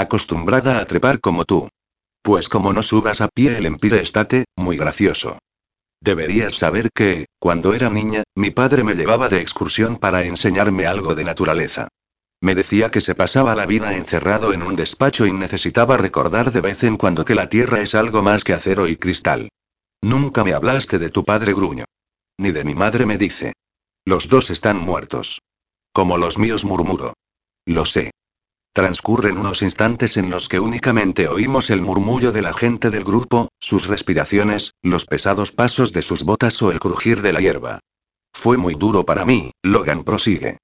acostumbrada a trepar como tú. Pues como no subas a pie el Empire State, muy gracioso. Deberías saber que, cuando era niña, mi padre me llevaba de excursión para enseñarme algo de naturaleza. Me decía que se pasaba la vida encerrado en un despacho y necesitaba recordar de vez en cuando que la Tierra es algo más que acero y cristal. Nunca me hablaste de tu padre gruño. Ni de mi madre me dice. Los dos están muertos. Como los míos murmuro. Lo sé. Transcurren unos instantes en los que únicamente oímos el murmullo de la gente del grupo, sus respiraciones, los pesados pasos de sus botas o el crujir de la hierba. Fue muy duro para mí, Logan prosigue.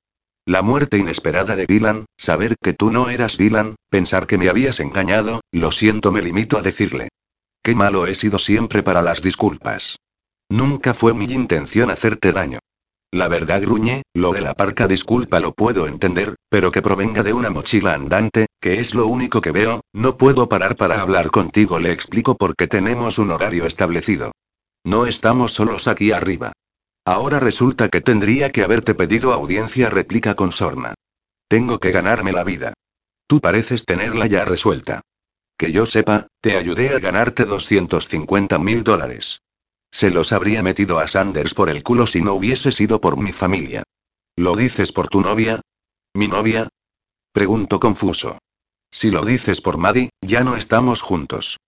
La muerte inesperada de Dylan, saber que tú no eras Dylan, pensar que me habías engañado, lo siento, me limito a decirle. Qué malo he sido siempre para las disculpas. Nunca fue mi intención hacerte daño. La verdad gruñe, lo de la parca disculpa lo puedo entender, pero que provenga de una mochila andante, que es lo único que veo, no puedo parar para hablar contigo, le explico porque tenemos un horario establecido. No estamos solos aquí arriba. Ahora resulta que tendría que haberte pedido audiencia, replica con sorna. Tengo que ganarme la vida. Tú pareces tenerla ya resuelta. Que yo sepa, te ayudé a ganarte 250 mil dólares. Se los habría metido a Sanders por el culo si no hubiese sido por mi familia. ¿Lo dices por tu novia? ¿Mi novia? Pregunto confuso. Si lo dices por Maddie, ya no estamos juntos.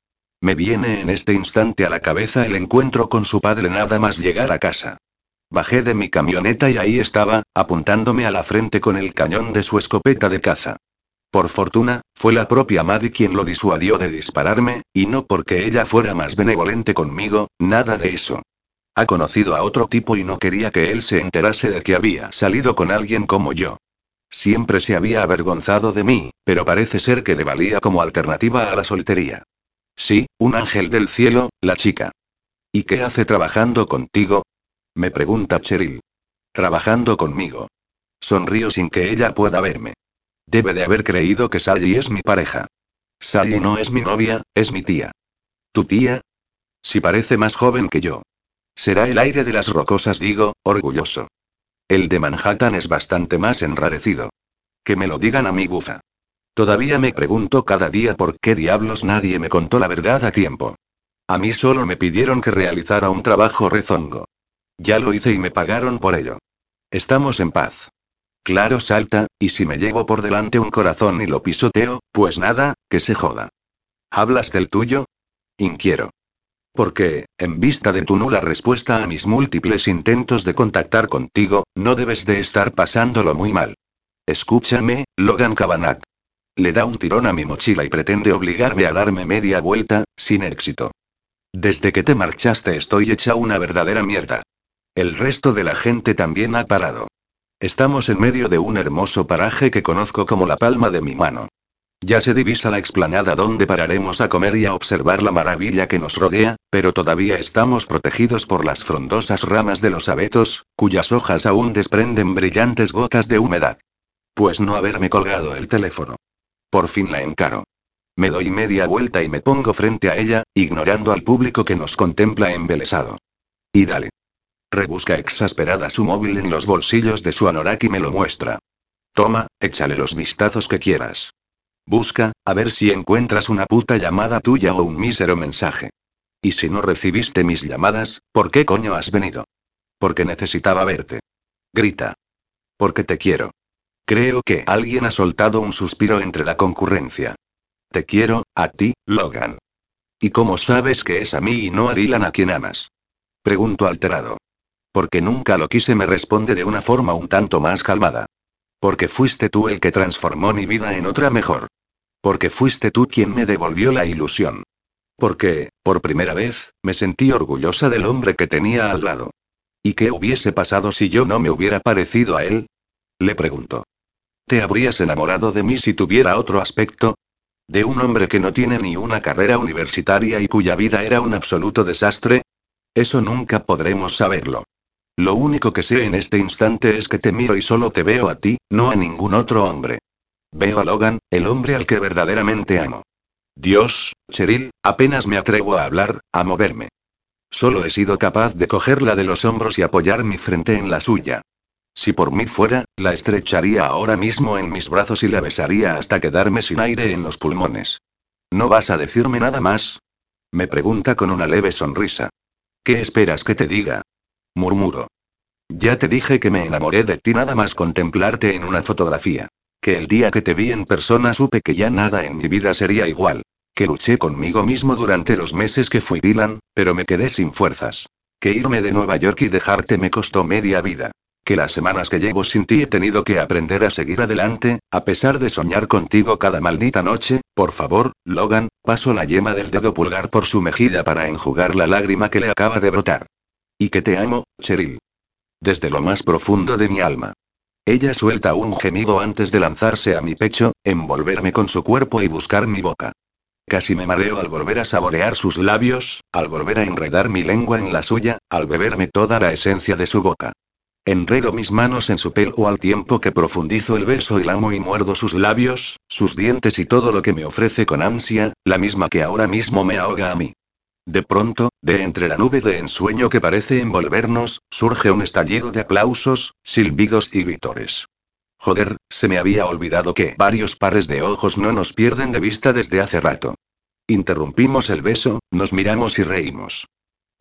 Me viene en este instante a la cabeza el encuentro con su padre nada más llegar a casa. Bajé de mi camioneta y ahí estaba, apuntándome a la frente con el cañón de su escopeta de caza. Por fortuna, fue la propia Maddie quien lo disuadió de dispararme, y no porque ella fuera más benevolente conmigo, nada de eso. Ha conocido a otro tipo y no quería que él se enterase de que había salido con alguien como yo. Siempre se había avergonzado de mí, pero parece ser que le valía como alternativa a la soltería. Sí, un ángel del cielo, la chica. ¿Y qué hace trabajando contigo? Me pregunta Cheryl. Trabajando conmigo. Sonrío sin que ella pueda verme. Debe de haber creído que Sally es mi pareja. Sally no es mi novia, es mi tía. ¿Tu tía? Si parece más joven que yo. Será el aire de las rocosas, digo, orgulloso. El de Manhattan es bastante más enrarecido. Que me lo digan a mi bufa. Todavía me pregunto cada día por qué diablos nadie me contó la verdad a tiempo. A mí solo me pidieron que realizara un trabajo rezongo. Ya lo hice y me pagaron por ello. Estamos en paz. Claro salta, y si me llevo por delante un corazón y lo pisoteo, pues nada, que se joda. ¿Hablas del tuyo? Inquiero. Porque, en vista de tu nula respuesta a mis múltiples intentos de contactar contigo, no debes de estar pasándolo muy mal. Escúchame, Logan Kavanagh. Le da un tirón a mi mochila y pretende obligarme a darme media vuelta, sin éxito. Desde que te marchaste estoy hecha una verdadera mierda. El resto de la gente también ha parado. Estamos en medio de un hermoso paraje que conozco como la palma de mi mano. Ya se divisa la explanada donde pararemos a comer y a observar la maravilla que nos rodea, pero todavía estamos protegidos por las frondosas ramas de los abetos, cuyas hojas aún desprenden brillantes gotas de humedad. Pues no haberme colgado el teléfono. Por fin la encaro. Me doy media vuelta y me pongo frente a ella, ignorando al público que nos contempla embelesado. Y dale. Rebusca exasperada su móvil en los bolsillos de su anorak y me lo muestra. Toma, échale los vistazos que quieras. Busca, a ver si encuentras una puta llamada tuya o un mísero mensaje. Y si no recibiste mis llamadas, ¿por qué coño has venido? Porque necesitaba verte. Grita. Porque te quiero. Creo que alguien ha soltado un suspiro entre la concurrencia. Te quiero, a ti, Logan. ¿Y cómo sabes que es a mí y no a Dylan a quien amas? Pregunto alterado. Porque nunca lo quise, me responde de una forma un tanto más calmada. Porque fuiste tú el que transformó mi vida en otra mejor. Porque fuiste tú quien me devolvió la ilusión. Porque, por primera vez, me sentí orgullosa del hombre que tenía al lado. ¿Y qué hubiese pasado si yo no me hubiera parecido a él? Le pregunto. ¿Te habrías enamorado de mí si tuviera otro aspecto? ¿De un hombre que no tiene ni una carrera universitaria y cuya vida era un absoluto desastre? Eso nunca podremos saberlo. Lo único que sé en este instante es que te miro y solo te veo a ti, no a ningún otro hombre. Veo a Logan, el hombre al que verdaderamente amo. Dios, Cheryl, apenas me atrevo a hablar, a moverme. Solo he sido capaz de cogerla de los hombros y apoyar mi frente en la suya. Si por mí fuera, la estrecharía ahora mismo en mis brazos y la besaría hasta quedarme sin aire en los pulmones. ¿No vas a decirme nada más? Me pregunta con una leve sonrisa. ¿Qué esperas que te diga? Murmuro. Ya te dije que me enamoré de ti nada más contemplarte en una fotografía. Que el día que te vi en persona supe que ya nada en mi vida sería igual. Que luché conmigo mismo durante los meses que fui Dylan, pero me quedé sin fuerzas. Que irme de Nueva York y dejarte me costó media vida. Que las semanas que llevo sin ti he tenido que aprender a seguir adelante, a pesar de soñar contigo cada maldita noche. Por favor, Logan, paso la yema del dedo pulgar por su mejilla para enjugar la lágrima que le acaba de brotar. Y que te amo, Cheryl. Desde lo más profundo de mi alma. Ella suelta un gemido antes de lanzarse a mi pecho, envolverme con su cuerpo y buscar mi boca. Casi me mareo al volver a saborear sus labios, al volver a enredar mi lengua en la suya, al beberme toda la esencia de su boca. Enredo mis manos en su pelo al tiempo que profundizo el beso y lamo y muerdo sus labios, sus dientes y todo lo que me ofrece con ansia, la misma que ahora mismo me ahoga a mí. De pronto, de entre la nube de ensueño que parece envolvernos, surge un estallido de aplausos, silbidos y gritores. Joder, se me había olvidado que varios pares de ojos no nos pierden de vista desde hace rato. Interrumpimos el beso, nos miramos y reímos.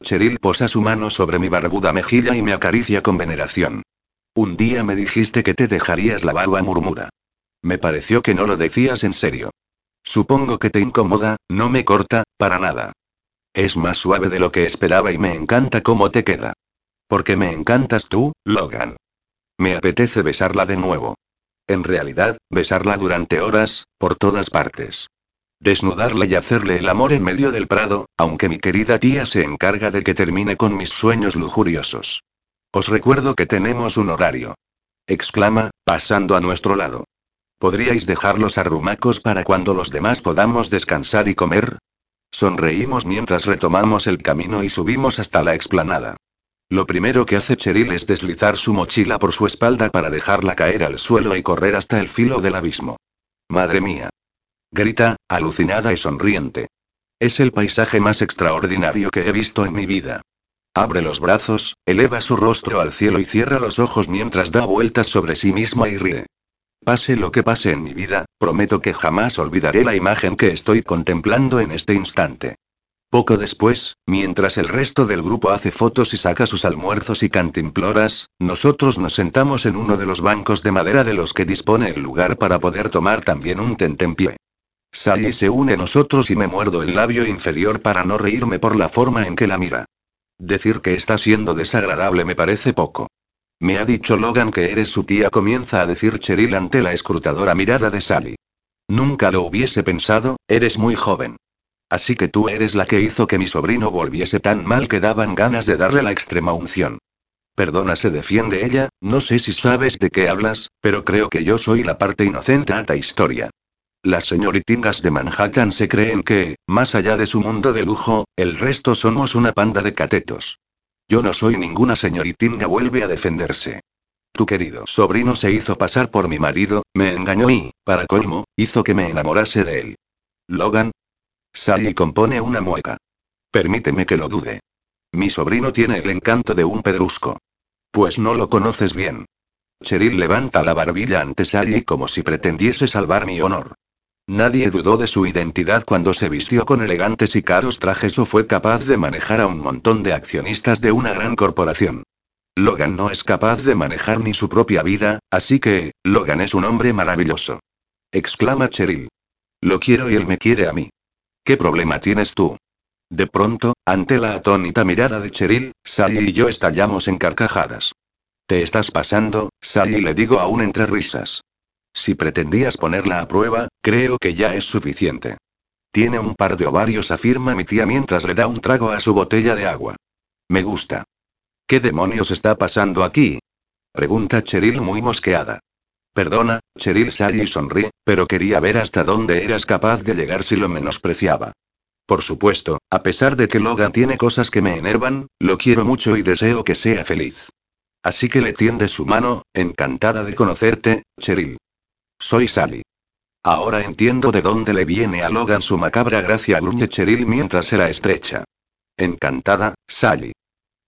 Cheryl posa su mano sobre mi barbuda mejilla y me acaricia con veneración. Un día me dijiste que te dejarías la barba, murmura. Me pareció que no lo decías en serio. Supongo que te incomoda, no me corta, para nada. Es más suave de lo que esperaba y me encanta cómo te queda. Porque me encantas tú, Logan. Me apetece besarla de nuevo. En realidad, besarla durante horas, por todas partes. Desnudarla y hacerle el amor en medio del prado, aunque mi querida tía se encarga de que termine con mis sueños lujuriosos. Os recuerdo que tenemos un horario. Exclama, pasando a nuestro lado. ¿Podríais dejar los arrumacos para cuando los demás podamos descansar y comer? Sonreímos mientras retomamos el camino y subimos hasta la explanada. Lo primero que hace Cheryl es deslizar su mochila por su espalda para dejarla caer al suelo y correr hasta el filo del abismo. Madre mía. Grita, alucinada y sonriente. Es el paisaje más extraordinario que he visto en mi vida. Abre los brazos, eleva su rostro al cielo y cierra los ojos mientras da vueltas sobre sí misma y ríe. Pase lo que pase en mi vida, prometo que jamás olvidaré la imagen que estoy contemplando en este instante. Poco después, mientras el resto del grupo hace fotos y saca sus almuerzos y cantimploras, nosotros nos sentamos en uno de los bancos de madera de los que dispone el lugar para poder tomar también un tentempié. Sally se une a nosotros y me muerdo el labio inferior para no reírme por la forma en que la mira. Decir que está siendo desagradable me parece poco. Me ha dicho Logan que eres su tía, comienza a decir Cheryl ante la escrutadora mirada de Sally. Nunca lo hubiese pensado, eres muy joven. Así que tú eres la que hizo que mi sobrino volviese tan mal que daban ganas de darle la extrema unción. Perdona, se defiende ella, no sé si sabes de qué hablas, pero creo que yo soy la parte inocente a esta historia. Las señoritingas de Manhattan se creen que, más allá de su mundo de lujo, el resto somos una panda de catetos. Yo no soy ninguna señoritinga, vuelve a defenderse. Tu querido sobrino se hizo pasar por mi marido, me engañó y, para colmo, hizo que me enamorase de él. Logan. Sally compone una mueca. Permíteme que lo dude. Mi sobrino tiene el encanto de un pedrusco. Pues no lo conoces bien. Cheryl levanta la barbilla ante Sally como si pretendiese salvar mi honor. Nadie dudó de su identidad cuando se vistió con elegantes y caros trajes o fue capaz de manejar a un montón de accionistas de una gran corporación. Logan no es capaz de manejar ni su propia vida, así que, Logan es un hombre maravilloso. Exclama Cheryl. Lo quiero y él me quiere a mí. ¿Qué problema tienes tú? De pronto, ante la atónita mirada de Cheryl, Sally y yo estallamos en carcajadas. Te estás pasando, Sally le digo aún entre risas. Si pretendías ponerla a prueba, creo que ya es suficiente. Tiene un par de ovarios, afirma mi tía mientras le da un trago a su botella de agua. Me gusta. ¿Qué demonios está pasando aquí? Pregunta Cheryl muy mosqueada. Perdona, Cheryl Sally sonríe, pero quería ver hasta dónde eras capaz de llegar si lo menospreciaba. Por supuesto, a pesar de que Logan tiene cosas que me enervan, lo quiero mucho y deseo que sea feliz. Así que le tiende su mano, encantada de conocerte, Cheryl. Soy Sally. Ahora entiendo de dónde le viene a Logan su macabra gracia, gruñe Cheryl mientras se la estrecha. Encantada, Sally.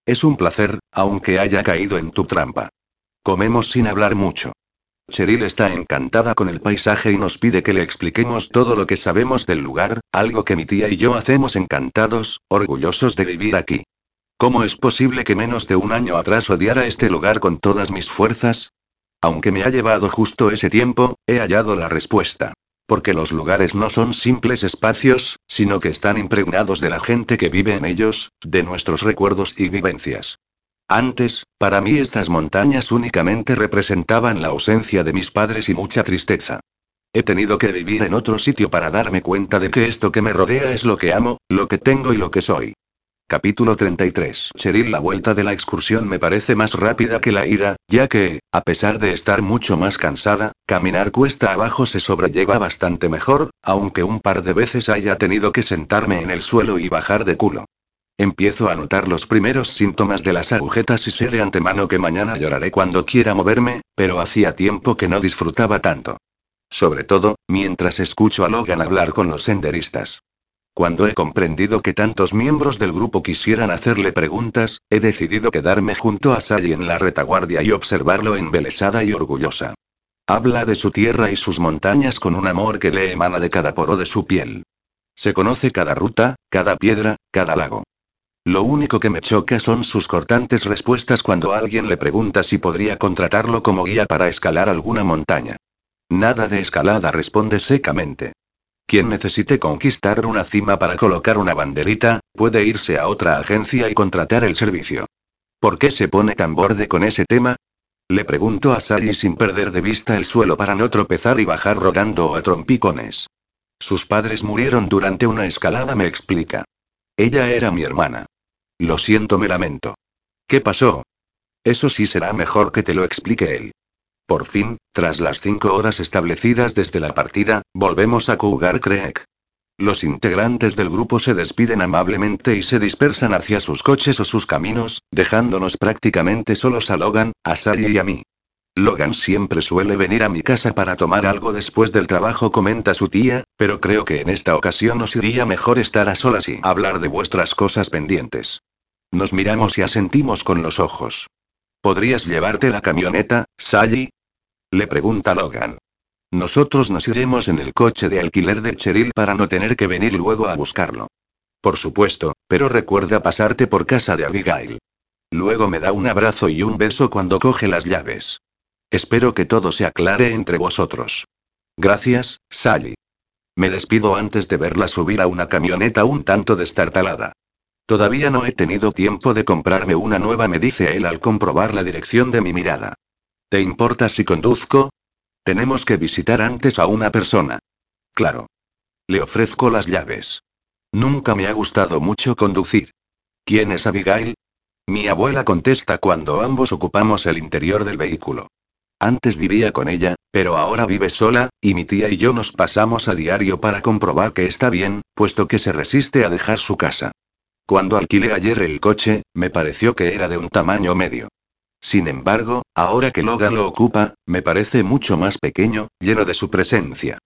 Es un placer, aunque haya caído en tu trampa. Comemos sin hablar mucho. Cheryl está encantada con el paisaje y nos pide que le expliquemos todo lo que sabemos del lugar, algo que mi tía y yo hacemos encantados, orgullosos de vivir aquí. ¿Cómo es posible que menos de un año atrás odiara este lugar con todas mis fuerzas? Aunque me ha llevado justo ese tiempo, he hallado la respuesta. Porque los lugares no son simples espacios, sino que están impregnados de la gente que vive en ellos, de nuestros recuerdos y vivencias. Antes, para mí estas montañas únicamente representaban la ausencia de mis padres y mucha tristeza. He tenido que vivir en otro sitio para darme cuenta de que esto que me rodea es lo que amo, lo que tengo y lo que soy. Capítulo 33. Cheryl La vuelta de la excursión me parece más rápida que la ida, ya que, a pesar de estar mucho más cansada, caminar cuesta abajo se sobrelleva bastante mejor, aunque un par de veces haya tenido que sentarme en el suelo y bajar de culo. Empiezo a notar los primeros síntomas de las agujetas y sé de antemano que mañana lloraré cuando quiera moverme, pero hacía tiempo que no disfrutaba tanto. Sobre todo, mientras escucho a Logan hablar con los senderistas. Cuando he comprendido que tantos miembros del grupo quisieran hacerle preguntas, he decidido quedarme junto a Sally en la retaguardia y observarlo embelesada y orgullosa. Habla de su tierra y sus montañas con un amor que le emana de cada poro de su piel. Se conoce cada ruta, cada piedra, cada lago. Lo único que me choca son sus cortantes respuestas cuando alguien le pregunta si podría contratarlo como guía para escalar alguna montaña. Nada de escalada responde secamente. Quien necesite conquistar una cima para colocar una banderita, puede irse a otra agencia y contratar el servicio. ¿Por qué se pone tan borde con ese tema? Le pregunto a Sally sin perder de vista el suelo para no tropezar y bajar rodando a trompicones. Sus padres murieron durante una escalada, me explica. Ella era mi hermana. Lo siento, me lamento. ¿Qué pasó? Eso sí será mejor que te lo explique él. Por fin, tras las cinco horas establecidas desde la partida, volvemos a Cougar Creek. Los integrantes del grupo se despiden amablemente y se dispersan hacia sus coches o sus caminos, dejándonos prácticamente solos a Logan, a Sally y a mí. Logan siempre suele venir a mi casa para tomar algo después del trabajo, comenta su tía, pero creo que en esta ocasión nos iría mejor estar a solas y hablar de vuestras cosas pendientes. Nos miramos y asentimos con los ojos. ¿Podrías llevarte la camioneta, Sally? Le pregunta Logan. Nosotros nos iremos en el coche de alquiler de Cheryl para no tener que venir luego a buscarlo. Por supuesto, pero recuerda pasarte por casa de Abigail. Luego me da un abrazo y un beso cuando coge las llaves. Espero que todo se aclare entre vosotros. Gracias, Sally. Me despido antes de verla subir a una camioneta un tanto destartalada. Todavía no he tenido tiempo de comprarme una nueva, me dice él al comprobar la dirección de mi mirada. ¿Te importa si conduzco? Tenemos que visitar antes a una persona. Claro. Le ofrezco las llaves. Nunca me ha gustado mucho conducir. ¿Quién es Abigail? Mi abuela contesta cuando ambos ocupamos el interior del vehículo. Antes vivía con ella, pero ahora vive sola, y mi tía y yo nos pasamos a diario para comprobar que está bien, puesto que se resiste a dejar su casa. Cuando alquilé ayer el coche, me pareció que era de un tamaño medio. Sin embargo, ahora que Logan lo ocupa, me parece mucho más pequeño, lleno de su presencia.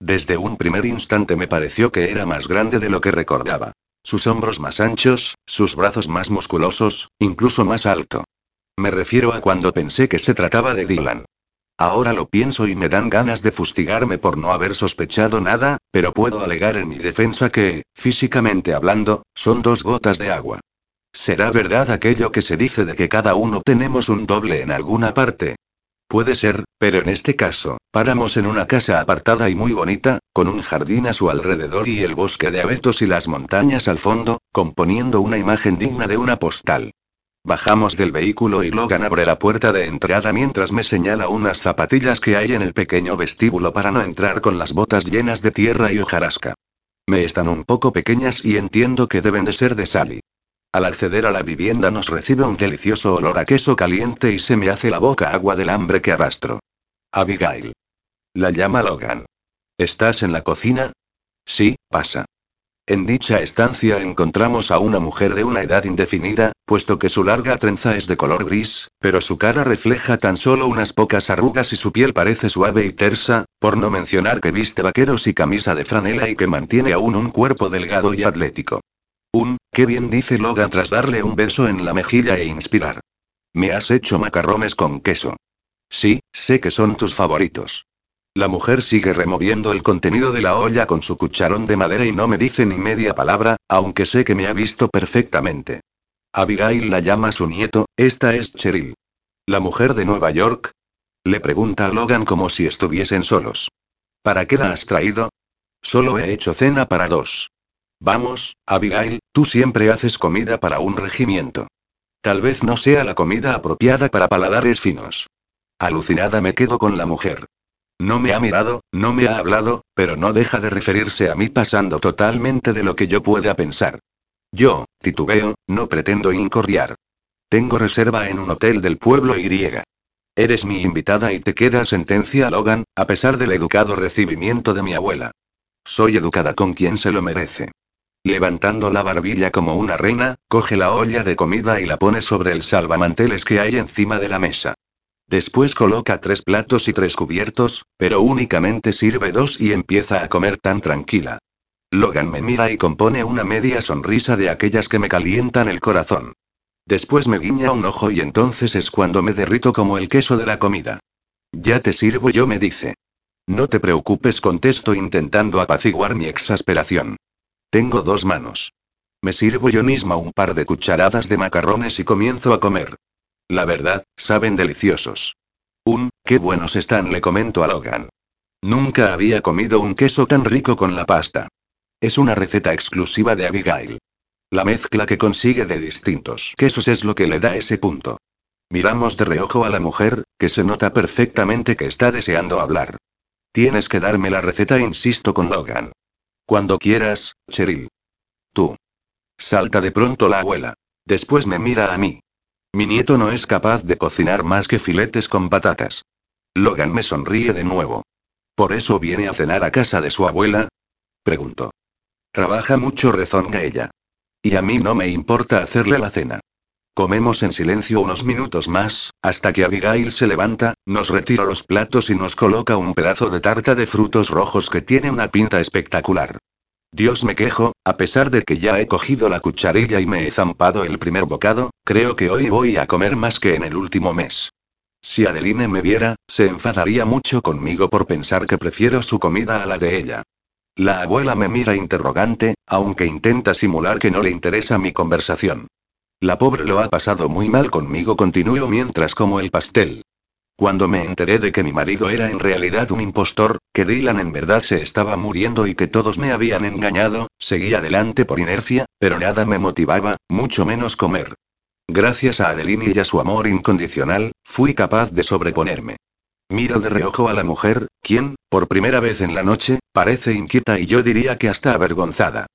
Desde un primer instante me pareció que era más grande de lo que recordaba. Sus hombros más anchos, sus brazos más musculosos, incluso más alto. Me refiero a cuando pensé que se trataba de Dylan. Ahora lo pienso y me dan ganas de fustigarme por no haber sospechado nada, pero puedo alegar en mi defensa que, físicamente hablando, son dos gotas de agua. ¿Será verdad aquello que se dice de que cada uno tenemos un doble en alguna parte? Puede ser, pero en este caso, paramos en una casa apartada y muy bonita, con un jardín a su alrededor y el bosque de abetos y las montañas al fondo, componiendo una imagen digna de una postal. Bajamos del vehículo y Logan abre la puerta de entrada mientras me señala unas zapatillas que hay en el pequeño vestíbulo para no entrar con las botas llenas de tierra y hojarasca. Me están un poco pequeñas y entiendo que deben de ser de Sally. Al acceder a la vivienda nos recibe un delicioso olor a queso caliente y se me hace la boca agua del hambre que arrastro. Abigail. La llama Logan. ¿Estás en la cocina? Sí, pasa. En dicha estancia encontramos a una mujer de una edad indefinida, puesto que su larga trenza es de color gris, pero su cara refleja tan solo unas pocas arrugas y su piel parece suave y tersa, por no mencionar que viste vaqueros y camisa de franela y que mantiene aún un cuerpo delgado y atlético. Un, qué bien dice Logan tras darle un beso en la mejilla e inspirar. Me has hecho macarrones con queso. Sí, sé que son tus favoritos. La mujer sigue removiendo el contenido de la olla con su cucharón de madera y no me dice ni media palabra, aunque sé que me ha visto perfectamente. Abigail la llama su nieto, esta es Cheryl. ¿La mujer de Nueva York? Le pregunta a Logan como si estuviesen solos. ¿Para qué la has traído? Solo he hecho cena para dos. Vamos, Abigail, tú siempre haces comida para un regimiento. Tal vez no sea la comida apropiada para paladares finos. Alucinada me quedo con la mujer. No me ha mirado, no me ha hablado, pero no deja de referirse a mí pasando totalmente de lo que yo pueda pensar. Yo, titubeo, no pretendo incordiar. Tengo reserva en un hotel del pueblo Y. Eres mi invitada y te queda sentencia Logan, a pesar del educado recibimiento de mi abuela. Soy educada con quien se lo merece. Levantando la barbilla como una reina, coge la olla de comida y la pone sobre el salvamanteles que hay encima de la mesa. Después coloca tres platos y tres cubiertos, pero únicamente sirve dos y empieza a comer tan tranquila. Logan me mira y compone una media sonrisa de aquellas que me calientan el corazón. Después me guiña un ojo y entonces es cuando me derrito como el queso de la comida. Ya te sirvo yo, me dice. No te preocupes, contesto intentando apaciguar mi exasperación. Tengo dos manos. Me sirvo yo misma un par de cucharadas de macarrones y comienzo a comer. La verdad, saben deliciosos. Un, qué buenos están, le comento a Logan. Nunca había comido un queso tan rico con la pasta. Es una receta exclusiva de Abigail. La mezcla que consigue de distintos quesos es lo que le da ese punto. Miramos de reojo a la mujer, que se nota perfectamente que está deseando hablar. Tienes que darme la receta, insisto con Logan. Cuando quieras, Cheryl. Tú. Salta de pronto la abuela. Después me mira a mí. Mi nieto no es capaz de cocinar más que filetes con patatas. Logan me sonríe de nuevo. ¿Por eso viene a cenar a casa de su abuela? Pregunto. Trabaja mucho, rezonga ella. Y a mí no me importa hacerle la cena. Comemos en silencio unos minutos más, hasta que Abigail se levanta, nos retira los platos y nos coloca un pedazo de tarta de frutos rojos que tiene una pinta espectacular. Dios me quejo, a pesar de que ya he cogido la cucharilla y me he zampado el primer bocado, creo que hoy voy a comer más que en el último mes. Si Adeline me viera, se enfadaría mucho conmigo por pensar que prefiero su comida a la de ella. La abuela me mira interrogante, aunque intenta simular que no le interesa mi conversación. La pobre lo ha pasado muy mal conmigo, continúo mientras como el pastel. Cuando me enteré de que mi marido era en realidad un impostor, que Dylan en verdad se estaba muriendo y que todos me habían engañado, seguí adelante por inercia, pero nada me motivaba, mucho menos comer. Gracias a Adeline y a su amor incondicional, fui capaz de sobreponerme. Miro de reojo a la mujer, quien, por primera vez en la noche, parece inquieta y yo diría que hasta avergonzada.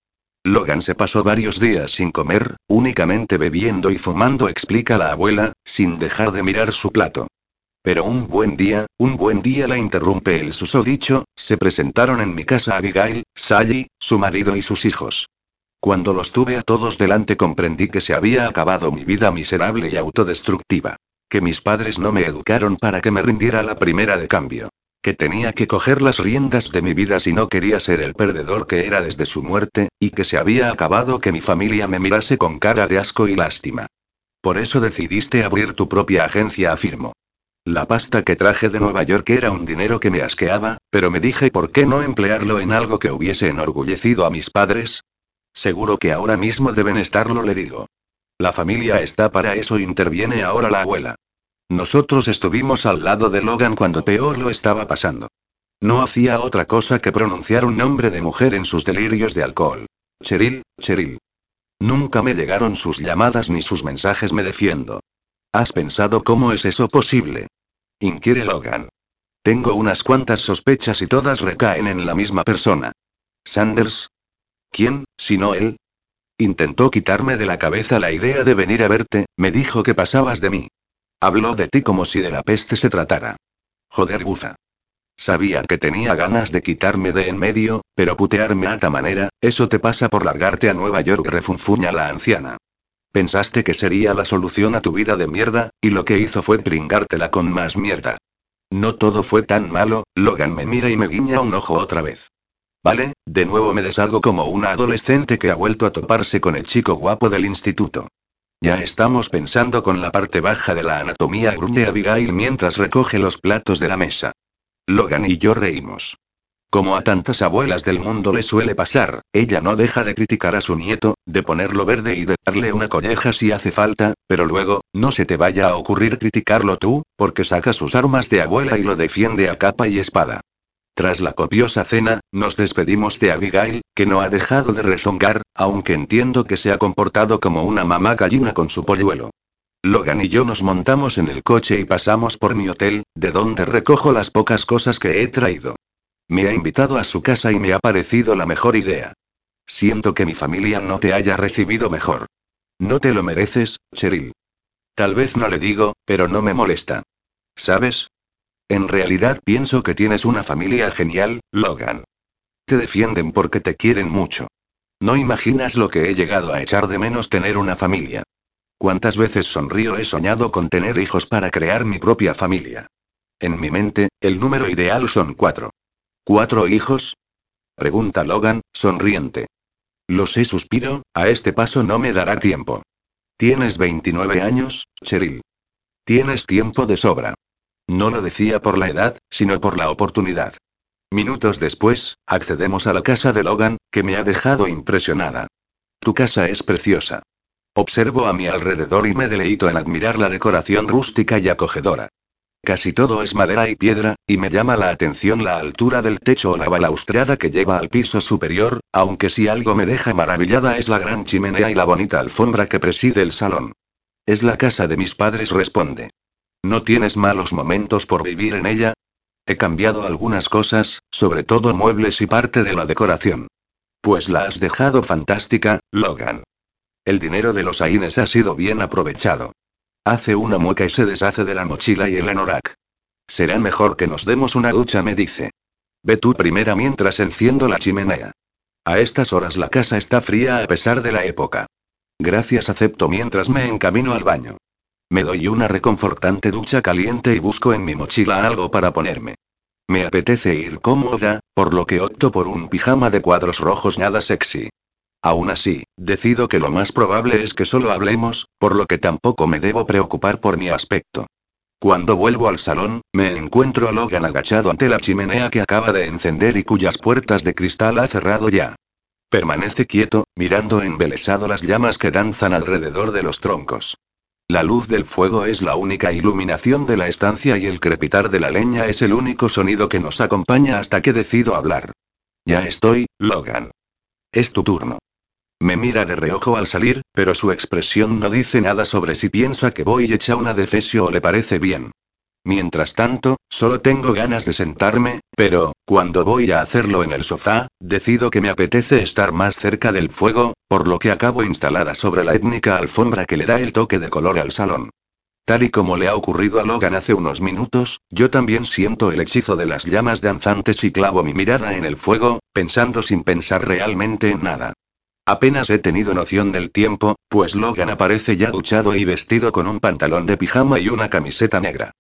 Logan se pasó varios días sin comer, únicamente bebiendo y fumando, explica la abuela, sin dejar de mirar su plato. Pero un buen día, un buen día la interrumpe el susodicho, se presentaron en mi casa Abigail, Sally, su marido y sus hijos. Cuando los tuve a todos delante comprendí que se había acabado mi vida miserable y autodestructiva que mis padres no me educaron para que me rindiera la primera de cambio. Que tenía que coger las riendas de mi vida si no quería ser el perdedor que era desde su muerte, y que se había acabado que mi familia me mirase con cara de asco y lástima. Por eso decidiste abrir tu propia agencia, afirmo. La pasta que traje de Nueva York era un dinero que me asqueaba, pero me dije por qué no emplearlo en algo que hubiese enorgullecido a mis padres. Seguro que ahora mismo deben estarlo, le digo. La familia está para eso, interviene ahora la abuela. Nosotros estuvimos al lado de Logan cuando peor lo estaba pasando. No hacía otra cosa que pronunciar un nombre de mujer en sus delirios de alcohol. Cheryl, Cheryl. Nunca me llegaron sus llamadas ni sus mensajes me defiendo. ¿Has pensado cómo es eso posible? Inquiere Logan. Tengo unas cuantas sospechas y todas recaen en la misma persona. Sanders. ¿Quién, si no él? Intentó quitarme de la cabeza la idea de venir a verte, me dijo que pasabas de mí. Habló de ti como si de la peste se tratara. Joder, bufa. Sabía que tenía ganas de quitarme de en medio, pero putearme a ta manera, eso te pasa por largarte a Nueva York, refunfuña la anciana. Pensaste que sería la solución a tu vida de mierda, y lo que hizo fue pringártela con más mierda. No todo fue tan malo, Logan me mira y me guiña un ojo otra vez. Vale, de nuevo me deshago como una adolescente que ha vuelto a toparse con el chico guapo del instituto. Ya estamos pensando con la parte baja de la anatomía, gruñe Abigail mientras recoge los platos de la mesa. Logan y yo reímos. Como a tantas abuelas del mundo le suele pasar, ella no deja de criticar a su nieto, de ponerlo verde y de darle una colleja si hace falta, pero luego, no se te vaya a ocurrir criticarlo tú, porque saca sus armas de abuela y lo defiende a capa y espada. Tras la copiosa cena, nos despedimos de Abigail, que no ha dejado de rezongar, aunque entiendo que se ha comportado como una mamá gallina con su polluelo. Logan y yo nos montamos en el coche y pasamos por mi hotel, de donde recojo las pocas cosas que he traído. Me ha invitado a su casa y me ha parecido la mejor idea. Siento que mi familia no te haya recibido mejor. No te lo mereces, Cheryl. Tal vez no le digo, pero no me molesta. ¿Sabes? En realidad pienso que tienes una familia genial, Logan. Te defienden porque te quieren mucho. No imaginas lo que he llegado a echar de menos tener una familia. ¿Cuántas veces sonrío he soñado con tener hijos para crear mi propia familia? En mi mente, el número ideal son cuatro. ¿Cuatro hijos? Pregunta Logan, sonriente. Lo sé, suspiro, a este paso no me dará tiempo. Tienes 29 años, Cheryl. Tienes tiempo de sobra. No lo decía por la edad, sino por la oportunidad. Minutos después, accedemos a la casa de Logan, que me ha dejado impresionada. Tu casa es preciosa. Observo a mi alrededor y me deleito en admirar la decoración rústica y acogedora. Casi todo es madera y piedra, y me llama la atención la altura del techo o la balaustrada que lleva al piso superior, aunque si algo me deja maravillada es la gran chimenea y la bonita alfombra que preside el salón. Es la casa de mis padres, responde. ¿No tienes malos momentos por vivir en ella? He cambiado algunas cosas, sobre todo muebles y parte de la decoración. Pues la has dejado fantástica, Logan. El dinero de los Aines ha sido bien aprovechado. Hace una mueca y se deshace de la mochila y el anorak. Será mejor que nos demos una ducha, me dice. Ve tú primera mientras enciendo la chimenea. A estas horas la casa está fría a pesar de la época. Gracias, acepto mientras me encamino al baño. Me doy una reconfortante ducha caliente y busco en mi mochila algo para ponerme. Me apetece ir cómoda, por lo que opto por un pijama de cuadros rojos nada sexy. Aún así, decido que lo más probable es que solo hablemos, por lo que tampoco me debo preocupar por mi aspecto. Cuando vuelvo al salón, me encuentro a Logan agachado ante la chimenea que acaba de encender y cuyas puertas de cristal ha cerrado ya. Permanece quieto, mirando embelesado las llamas que danzan alrededor de los troncos. La luz del fuego es la única iluminación de la estancia y el crepitar de la leña es el único sonido que nos acompaña hasta que decido hablar. Ya estoy, Logan. Es tu turno. Me mira de reojo al salir, pero su expresión no dice nada sobre si piensa que voy hecha una defesio o le parece bien. Mientras tanto, solo tengo ganas de sentarme, pero, cuando voy a hacerlo en el sofá, decido que me apetece estar más cerca del fuego, por lo que acabo instalada sobre la étnica alfombra que le da el toque de color al salón. Tal y como le ha ocurrido a Logan hace unos minutos, yo también siento el hechizo de las llamas danzantes y clavo mi mirada en el fuego, pensando sin pensar realmente en nada. Apenas he tenido noción del tiempo, pues Logan aparece ya duchado y vestido con un pantalón de pijama y una camiseta negra.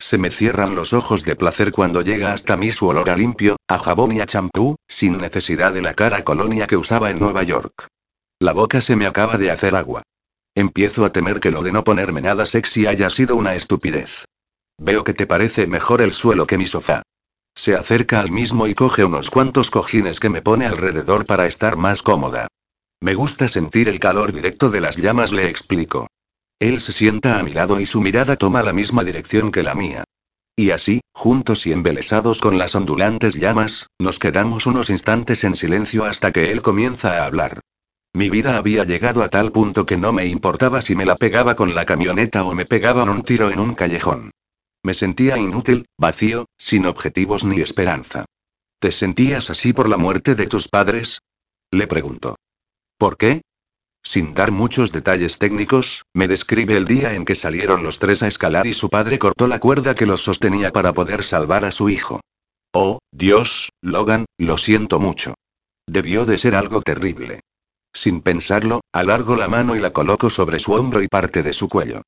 Se me cierran los ojos de placer cuando llega hasta mí su olor a limpio, a jabón y a champú, sin necesidad de la cara colonia que usaba en Nueva York. La boca se me acaba de hacer agua. Empiezo a temer que lo de no ponerme nada sexy haya sido una estupidez. Veo que te parece mejor el suelo que mi sofá. Se acerca al mismo y coge unos cuantos cojines que me pone alrededor para estar más cómoda. Me gusta sentir el calor directo de las llamas, le explico. Él se sienta a mi lado y su mirada toma la misma dirección que la mía. Y así, juntos y embelesados con las ondulantes llamas, nos quedamos unos instantes en silencio hasta que él comienza a hablar. Mi vida había llegado a tal punto que no me importaba si me la pegaba con la camioneta o me pegaban un tiro en un callejón. Me sentía inútil, vacío, sin objetivos ni esperanza. ¿Te sentías así por la muerte de tus padres? Le pregunto. ¿Por qué? Sin dar muchos detalles técnicos, me describe el día en que salieron los tres a escalar y su padre cortó la cuerda que los sostenía para poder salvar a su hijo. Oh, Dios, Logan, lo siento mucho. Debió de ser algo terrible. Sin pensarlo, alargo la mano y la coloco sobre su hombro y parte de su cuello.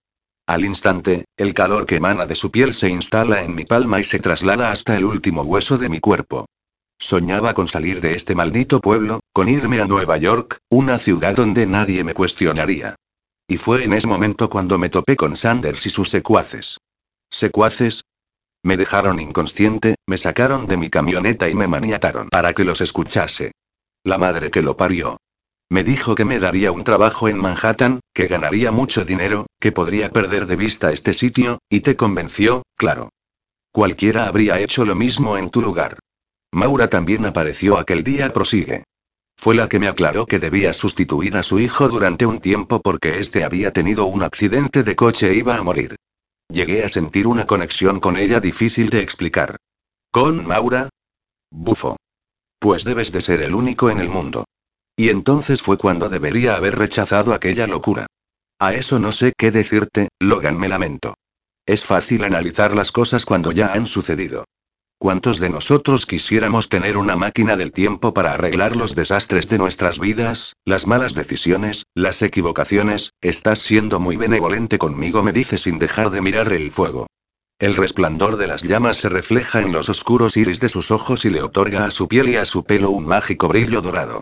Al instante, el calor que emana de su piel se instala en mi palma y se traslada hasta el último hueso de mi cuerpo. Soñaba con salir de este maldito pueblo, con irme a Nueva York, una ciudad donde nadie me cuestionaría. Y fue en ese momento cuando me topé con Sanders y sus secuaces. ¿Secuaces? Me dejaron inconsciente, me sacaron de mi camioneta y me maniataron para que los escuchase. La madre que lo parió. Me dijo que me daría un trabajo en Manhattan, que ganaría mucho dinero, que podría perder de vista este sitio, y te convenció, claro. Cualquiera habría hecho lo mismo en tu lugar. Maura también apareció aquel día, prosigue. Fue la que me aclaró que debía sustituir a su hijo durante un tiempo porque este había tenido un accidente de coche e iba a morir. Llegué a sentir una conexión con ella difícil de explicar. ¿Con Maura? Bufo. Pues debes de ser el único en el mundo. Y entonces fue cuando debería haber rechazado aquella locura. A eso no sé qué decirte, Logan me lamento. Es fácil analizar las cosas cuando ya han sucedido. ¿Cuántos de nosotros quisiéramos tener una máquina del tiempo para arreglar los desastres de nuestras vidas, las malas decisiones, las equivocaciones? Estás siendo muy benevolente conmigo, me dice sin dejar de mirar el fuego. El resplandor de las llamas se refleja en los oscuros iris de sus ojos y le otorga a su piel y a su pelo un mágico brillo dorado.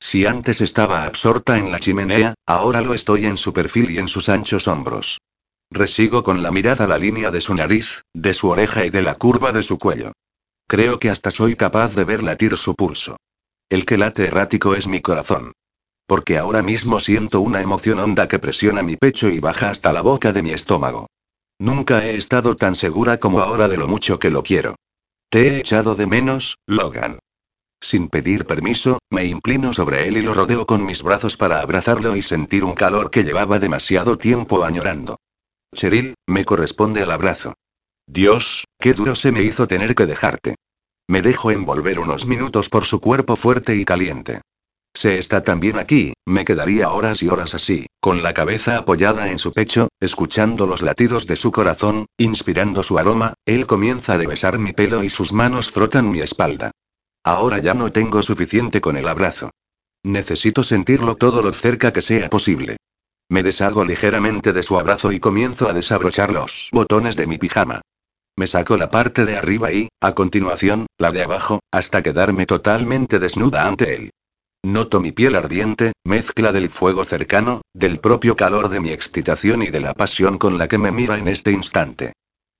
Si antes estaba absorta en la chimenea, ahora lo estoy en su perfil y en sus anchos hombros. Resigo con la mirada la línea de su nariz, de su oreja y de la curva de su cuello. Creo que hasta soy capaz de ver latir su pulso. El que late errático es mi corazón. Porque ahora mismo siento una emoción honda que presiona mi pecho y baja hasta la boca de mi estómago. Nunca he estado tan segura como ahora de lo mucho que lo quiero. Te he echado de menos, Logan. Sin pedir permiso, me inclino sobre él y lo rodeo con mis brazos para abrazarlo y sentir un calor que llevaba demasiado tiempo añorando. Cheryl, me corresponde el abrazo. Dios, qué duro se me hizo tener que dejarte. Me dejo envolver unos minutos por su cuerpo fuerte y caliente. Se está también aquí, me quedaría horas y horas así, con la cabeza apoyada en su pecho, escuchando los latidos de su corazón, inspirando su aroma, él comienza a besar mi pelo y sus manos frotan mi espalda. Ahora ya no tengo suficiente con el abrazo. Necesito sentirlo todo lo cerca que sea posible. Me deshago ligeramente de su abrazo y comienzo a desabrochar los botones de mi pijama. Me saco la parte de arriba y, a continuación, la de abajo, hasta quedarme totalmente desnuda ante él. Noto mi piel ardiente, mezcla del fuego cercano, del propio calor de mi excitación y de la pasión con la que me mira en este instante.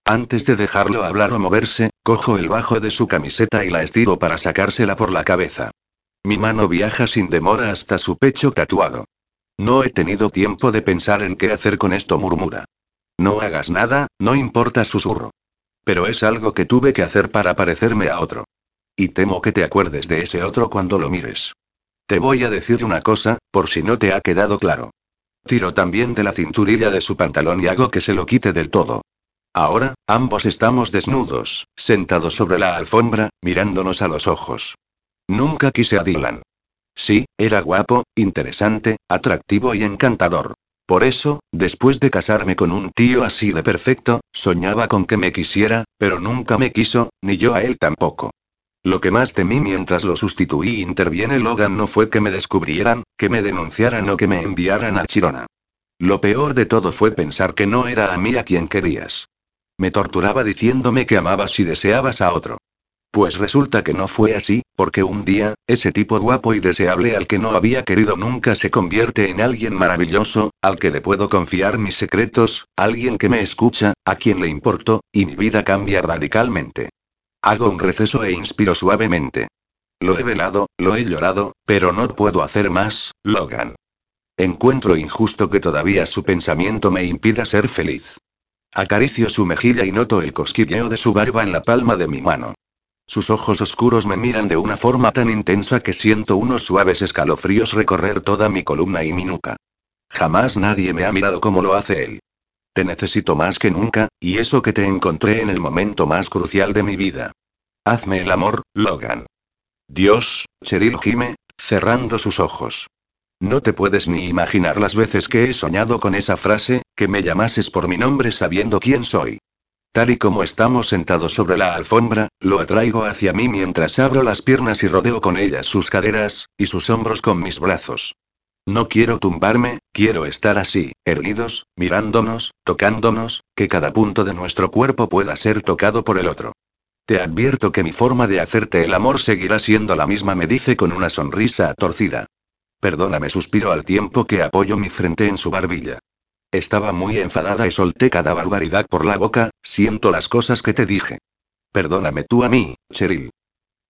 Antes de dejarlo hablar o moverse, cojo el bajo de su camiseta y la estiro para sacársela por la cabeza. Mi mano viaja sin demora hasta su pecho tatuado. No he tenido tiempo de pensar en qué hacer con esto, murmura. No hagas nada, no importa, susurro. Pero es algo que tuve que hacer para parecerme a otro. Y temo que te acuerdes de ese otro cuando lo mires. Te voy a decir una cosa, por si no te ha quedado claro. Tiro también de la cinturilla de su pantalón y hago que se lo quite del todo. Ahora, ambos estamos desnudos, sentados sobre la alfombra, mirándonos a los ojos. Nunca quise a Dylan. Sí, era guapo, interesante, atractivo y encantador. Por eso, después de casarme con un tío así de perfecto, soñaba con que me quisiera, pero nunca me quiso, ni yo a él tampoco. Lo que más temí mientras lo sustituí interviene Logan no fue que me descubrieran, que me denunciaran o que me enviaran a Chirona. Lo peor de todo fue pensar que no era a mí a quien querías. Me torturaba diciéndome que amabas y deseabas a otro. Pues resulta que no fue así, porque un día, ese tipo guapo y deseable al que no había querido nunca se convierte en alguien maravilloso, al que le puedo confiar mis secretos, alguien que me escucha, a quien le importo, y mi vida cambia radicalmente. Hago un receso e inspiro suavemente. Lo he velado, lo he llorado, pero no puedo hacer más, Logan. Encuentro injusto que todavía su pensamiento me impida ser feliz. Acaricio su mejilla y noto el cosquilleo de su barba en la palma de mi mano. Sus ojos oscuros me miran de una forma tan intensa que siento unos suaves escalofríos recorrer toda mi columna y mi nuca. Jamás nadie me ha mirado como lo hace él. Te necesito más que nunca, y eso que te encontré en el momento más crucial de mi vida. Hazme el amor, Logan. Dios, Cheryl gime, cerrando sus ojos. No te puedes ni imaginar las veces que he soñado con esa frase, que me llamases por mi nombre sabiendo quién soy. Tal y como estamos sentados sobre la alfombra, lo atraigo hacia mí mientras abro las piernas y rodeo con ellas sus caderas, y sus hombros con mis brazos. No quiero tumbarme, quiero estar así, erguidos, mirándonos, tocándonos, que cada punto de nuestro cuerpo pueda ser tocado por el otro. Te advierto que mi forma de hacerte el amor seguirá siendo la misma, me dice con una sonrisa torcida. Perdóname, suspiro al tiempo que apoyo mi frente en su barbilla. Estaba muy enfadada y solté cada barbaridad por la boca, siento las cosas que te dije. Perdóname tú a mí, Cheryl.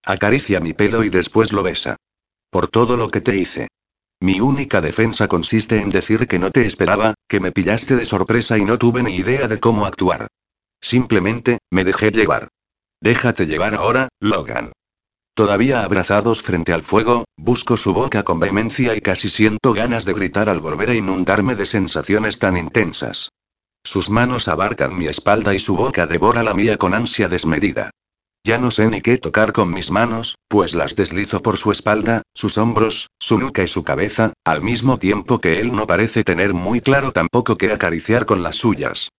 Acaricia mi pelo y después lo besa. Por todo lo que te hice. Mi única defensa consiste en decir que no te esperaba, que me pillaste de sorpresa y no tuve ni idea de cómo actuar. Simplemente, me dejé llevar. Déjate llevar ahora, Logan. Todavía abrazados frente al fuego, busco su boca con vehemencia y casi siento ganas de gritar al volver a inundarme de sensaciones tan intensas. Sus manos abarcan mi espalda y su boca devora la mía con ansia desmedida. Ya no sé ni qué tocar con mis manos, pues las deslizo por su espalda, sus hombros, su nuca y su cabeza, al mismo tiempo que él no parece tener muy claro tampoco qué acariciar con las suyas.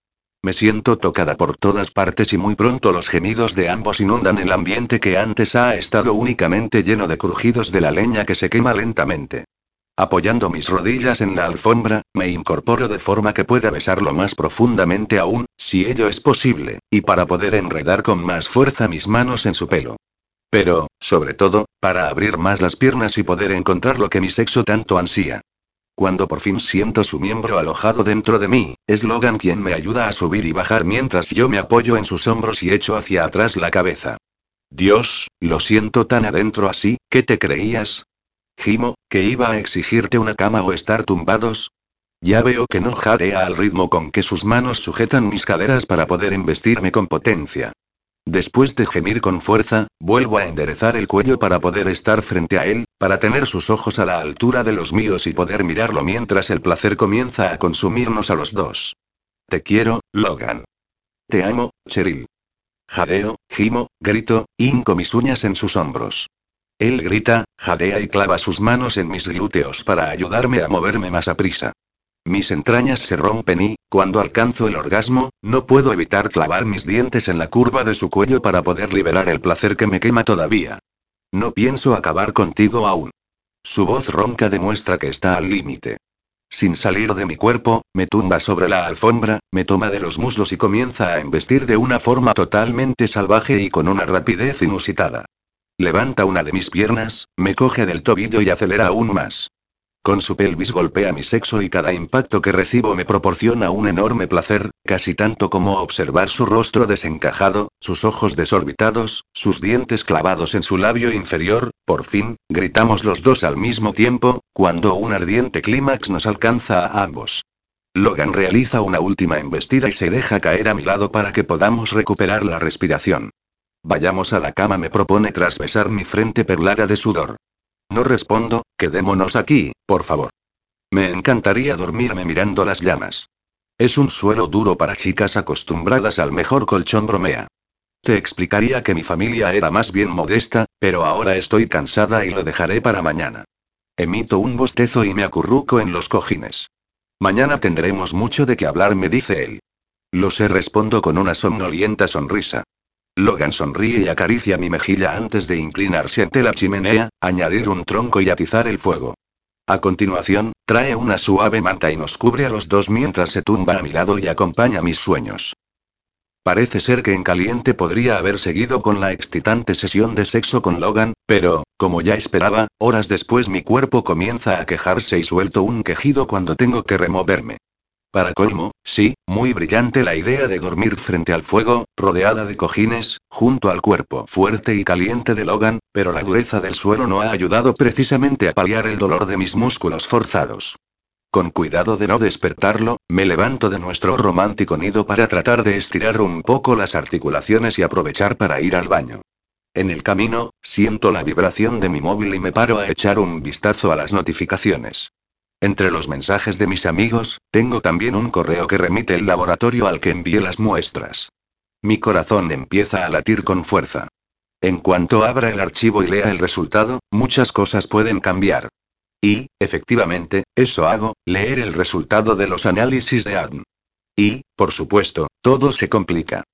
Me siento tocada por todas partes y muy pronto los gemidos de ambos inundan el ambiente que antes ha estado únicamente lleno de crujidos de la leña que se quema lentamente. Apoyando mis rodillas en la alfombra, me incorporo de forma que pueda besarlo más profundamente aún, si ello es posible, y para poder enredar con más fuerza mis manos en su pelo. Pero, sobre todo, para abrir más las piernas y poder encontrar lo que mi sexo tanto ansía. Cuando por fin siento su miembro alojado dentro de mí, es Logan quien me ayuda a subir y bajar mientras yo me apoyo en sus hombros y echo hacia atrás la cabeza. Dios, lo siento tan adentro así, ¿qué te creías? Gimo, que iba a exigirte una cama o estar tumbados. Ya veo que no jadea al ritmo con que sus manos sujetan mis caderas para poder embestirme con potencia. Después de gemir con fuerza, vuelvo a enderezar el cuello para poder estar frente a él, para tener sus ojos a la altura de los míos y poder mirarlo mientras el placer comienza a consumirnos a los dos. Te quiero, Logan. Te amo, Cheryl. Jadeo, gimo, grito, hinco mis uñas en sus hombros. Él grita, jadea y clava sus manos en mis glúteos para ayudarme a moverme más a prisa. Mis entrañas se rompen y, cuando alcanzo el orgasmo, no puedo evitar clavar mis dientes en la curva de su cuello para poder liberar el placer que me quema todavía. No pienso acabar contigo aún. Su voz ronca demuestra que está al límite. Sin salir de mi cuerpo, me tumba sobre la alfombra, me toma de los muslos y comienza a embestir de una forma totalmente salvaje y con una rapidez inusitada. Levanta una de mis piernas, me coge del tobillo y acelera aún más. Con su pelvis golpea mi sexo y cada impacto que recibo me proporciona un enorme placer, casi tanto como observar su rostro desencajado, sus ojos desorbitados, sus dientes clavados en su labio inferior, por fin, gritamos los dos al mismo tiempo, cuando un ardiente clímax nos alcanza a ambos. Logan realiza una última embestida y se deja caer a mi lado para que podamos recuperar la respiración. Vayamos a la cama, me propone tras besar mi frente perlada de sudor. No respondo, quedémonos aquí, por favor. Me encantaría dormirme mirando las llamas. Es un suelo duro para chicas acostumbradas al mejor colchón bromea. Te explicaría que mi familia era más bien modesta, pero ahora estoy cansada y lo dejaré para mañana. Emito un bostezo y me acurruco en los cojines. Mañana tendremos mucho de qué hablar, me dice él. Lo sé, respondo con una somnolienta sonrisa. Logan sonríe y acaricia mi mejilla antes de inclinarse ante la chimenea, añadir un tronco y atizar el fuego. A continuación, trae una suave manta y nos cubre a los dos mientras se tumba a mi lado y acompaña mis sueños. Parece ser que en caliente podría haber seguido con la excitante sesión de sexo con Logan, pero, como ya esperaba, horas después mi cuerpo comienza a quejarse y suelto un quejido cuando tengo que removerme. Para colmo, sí, muy brillante la idea de dormir frente al fuego, rodeada de cojines, junto al cuerpo fuerte y caliente de Logan, pero la dureza del suelo no ha ayudado precisamente a paliar el dolor de mis músculos forzados. Con cuidado de no despertarlo, me levanto de nuestro romántico nido para tratar de estirar un poco las articulaciones y aprovechar para ir al baño. En el camino, siento la vibración de mi móvil y me paro a echar un vistazo a las notificaciones. Entre los mensajes de mis amigos, tengo también un correo que remite el laboratorio al que envié las muestras. Mi corazón empieza a latir con fuerza. En cuanto abra el archivo y lea el resultado, muchas cosas pueden cambiar. Y, efectivamente, eso hago, leer el resultado de los análisis de ADN. Y, por supuesto, todo se complica.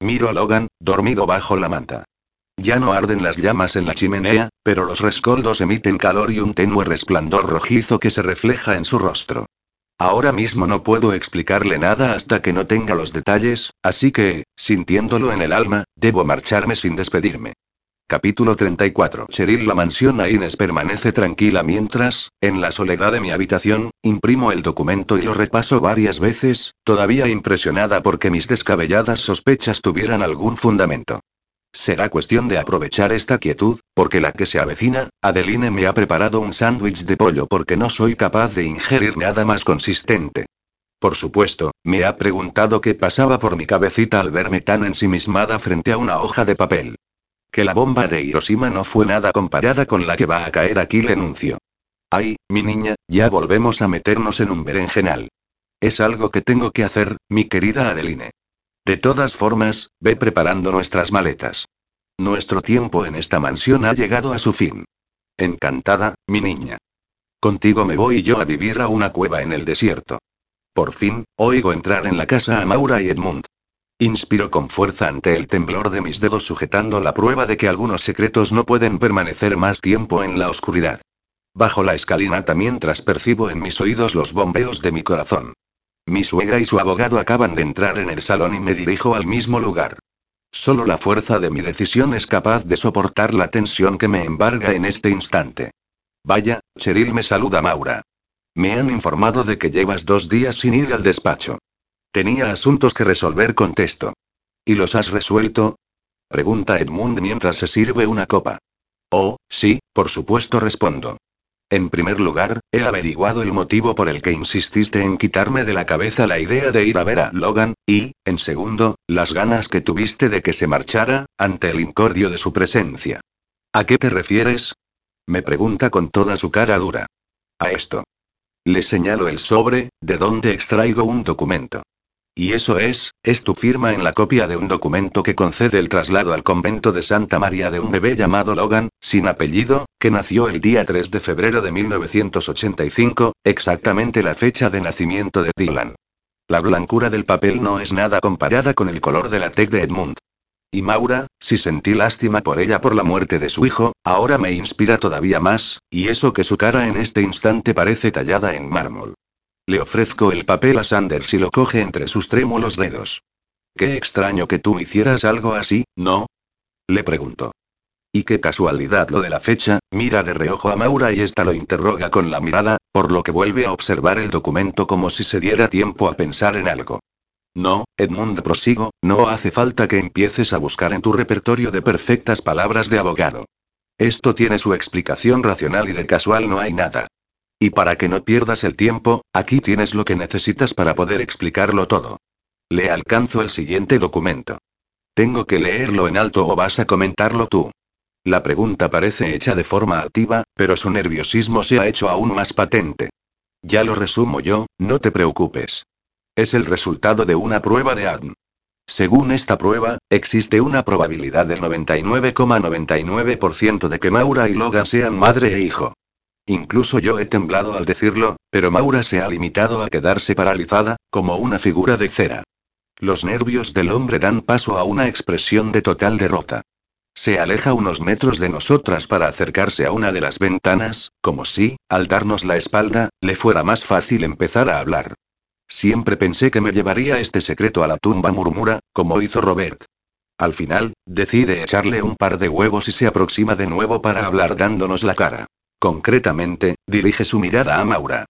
Miro a Logan, dormido bajo la manta. Ya no arden las llamas en la chimenea, pero los rescoldos emiten calor y un tenue resplandor rojizo que se refleja en su rostro. Ahora mismo no puedo explicarle nada hasta que no tenga los detalles, así que, sintiéndolo en el alma, debo marcharme sin despedirme. Capítulo 34. Cheryl La mansión Aines permanece tranquila mientras, en la soledad de mi habitación, imprimo el documento y lo repaso varias veces, todavía impresionada porque mis descabelladas sospechas tuvieran algún fundamento. Será cuestión de aprovechar esta quietud, porque la que se avecina, Adeline me ha preparado un sándwich de pollo porque no soy capaz de ingerir nada más consistente. Por supuesto, me ha preguntado qué pasaba por mi cabecita al verme tan ensimismada frente a una hoja de papel. Que la bomba de Hiroshima no fue nada comparada con la que va a caer aquí, le anuncio. Ay, mi niña, ya volvemos a meternos en un berenjenal. Es algo que tengo que hacer, mi querida Adeline. De todas formas, ve preparando nuestras maletas. Nuestro tiempo en esta mansión ha llegado a su fin. Encantada, mi niña. Contigo me voy yo a vivir a una cueva en el desierto. Por fin, oigo entrar en la casa a Maura y Edmund. Inspiro con fuerza ante el temblor de mis dedos sujetando la prueba de que algunos secretos no pueden permanecer más tiempo en la oscuridad. Bajo la escalinata mientras percibo en mis oídos los bombeos de mi corazón. Mi suegra y su abogado acaban de entrar en el salón y me dirijo al mismo lugar. Solo la fuerza de mi decisión es capaz de soportar la tensión que me embarga en este instante. Vaya, Cheryl me saluda Maura. Me han informado de que llevas dos días sin ir al despacho. Tenía asuntos que resolver, contesto. ¿Y los has resuelto? Pregunta Edmund mientras se sirve una copa. Oh, sí, por supuesto, respondo. En primer lugar, he averiguado el motivo por el que insististe en quitarme de la cabeza la idea de ir a ver a Logan, y, en segundo, las ganas que tuviste de que se marchara, ante el incordio de su presencia. ¿A qué te refieres? Me pregunta con toda su cara dura. A esto. Le señalo el sobre, de donde extraigo un documento. Y eso es, es tu firma en la copia de un documento que concede el traslado al convento de Santa María de un bebé llamado Logan, sin apellido, que nació el día 3 de febrero de 1985, exactamente la fecha de nacimiento de Dylan. La blancura del papel no es nada comparada con el color de la tec de Edmund. Y Maura, si sentí lástima por ella por la muerte de su hijo, ahora me inspira todavía más, y eso que su cara en este instante parece tallada en mármol. Le ofrezco el papel a Sanders y lo coge entre sus trémulos dedos. Qué extraño que tú hicieras algo así, ¿no? Le pregunto. Y qué casualidad lo de la fecha, mira de reojo a Maura y ésta lo interroga con la mirada, por lo que vuelve a observar el documento como si se diera tiempo a pensar en algo. No, Edmund prosigo, no hace falta que empieces a buscar en tu repertorio de perfectas palabras de abogado. Esto tiene su explicación racional y de casual no hay nada. Y para que no pierdas el tiempo, aquí tienes lo que necesitas para poder explicarlo todo. Le alcanzo el siguiente documento. ¿Tengo que leerlo en alto o vas a comentarlo tú? La pregunta parece hecha de forma activa, pero su nerviosismo se ha hecho aún más patente. Ya lo resumo yo, no te preocupes. Es el resultado de una prueba de ADN. Según esta prueba, existe una probabilidad del 99,99% de que Maura y Logan sean madre e hijo. Incluso yo he temblado al decirlo, pero Maura se ha limitado a quedarse paralizada, como una figura de cera. Los nervios del hombre dan paso a una expresión de total derrota. Se aleja unos metros de nosotras para acercarse a una de las ventanas, como si, al darnos la espalda, le fuera más fácil empezar a hablar. Siempre pensé que me llevaría este secreto a la tumba, murmura, como hizo Robert. Al final, decide echarle un par de huevos y se aproxima de nuevo para hablar dándonos la cara. Concretamente, dirige su mirada a Maura.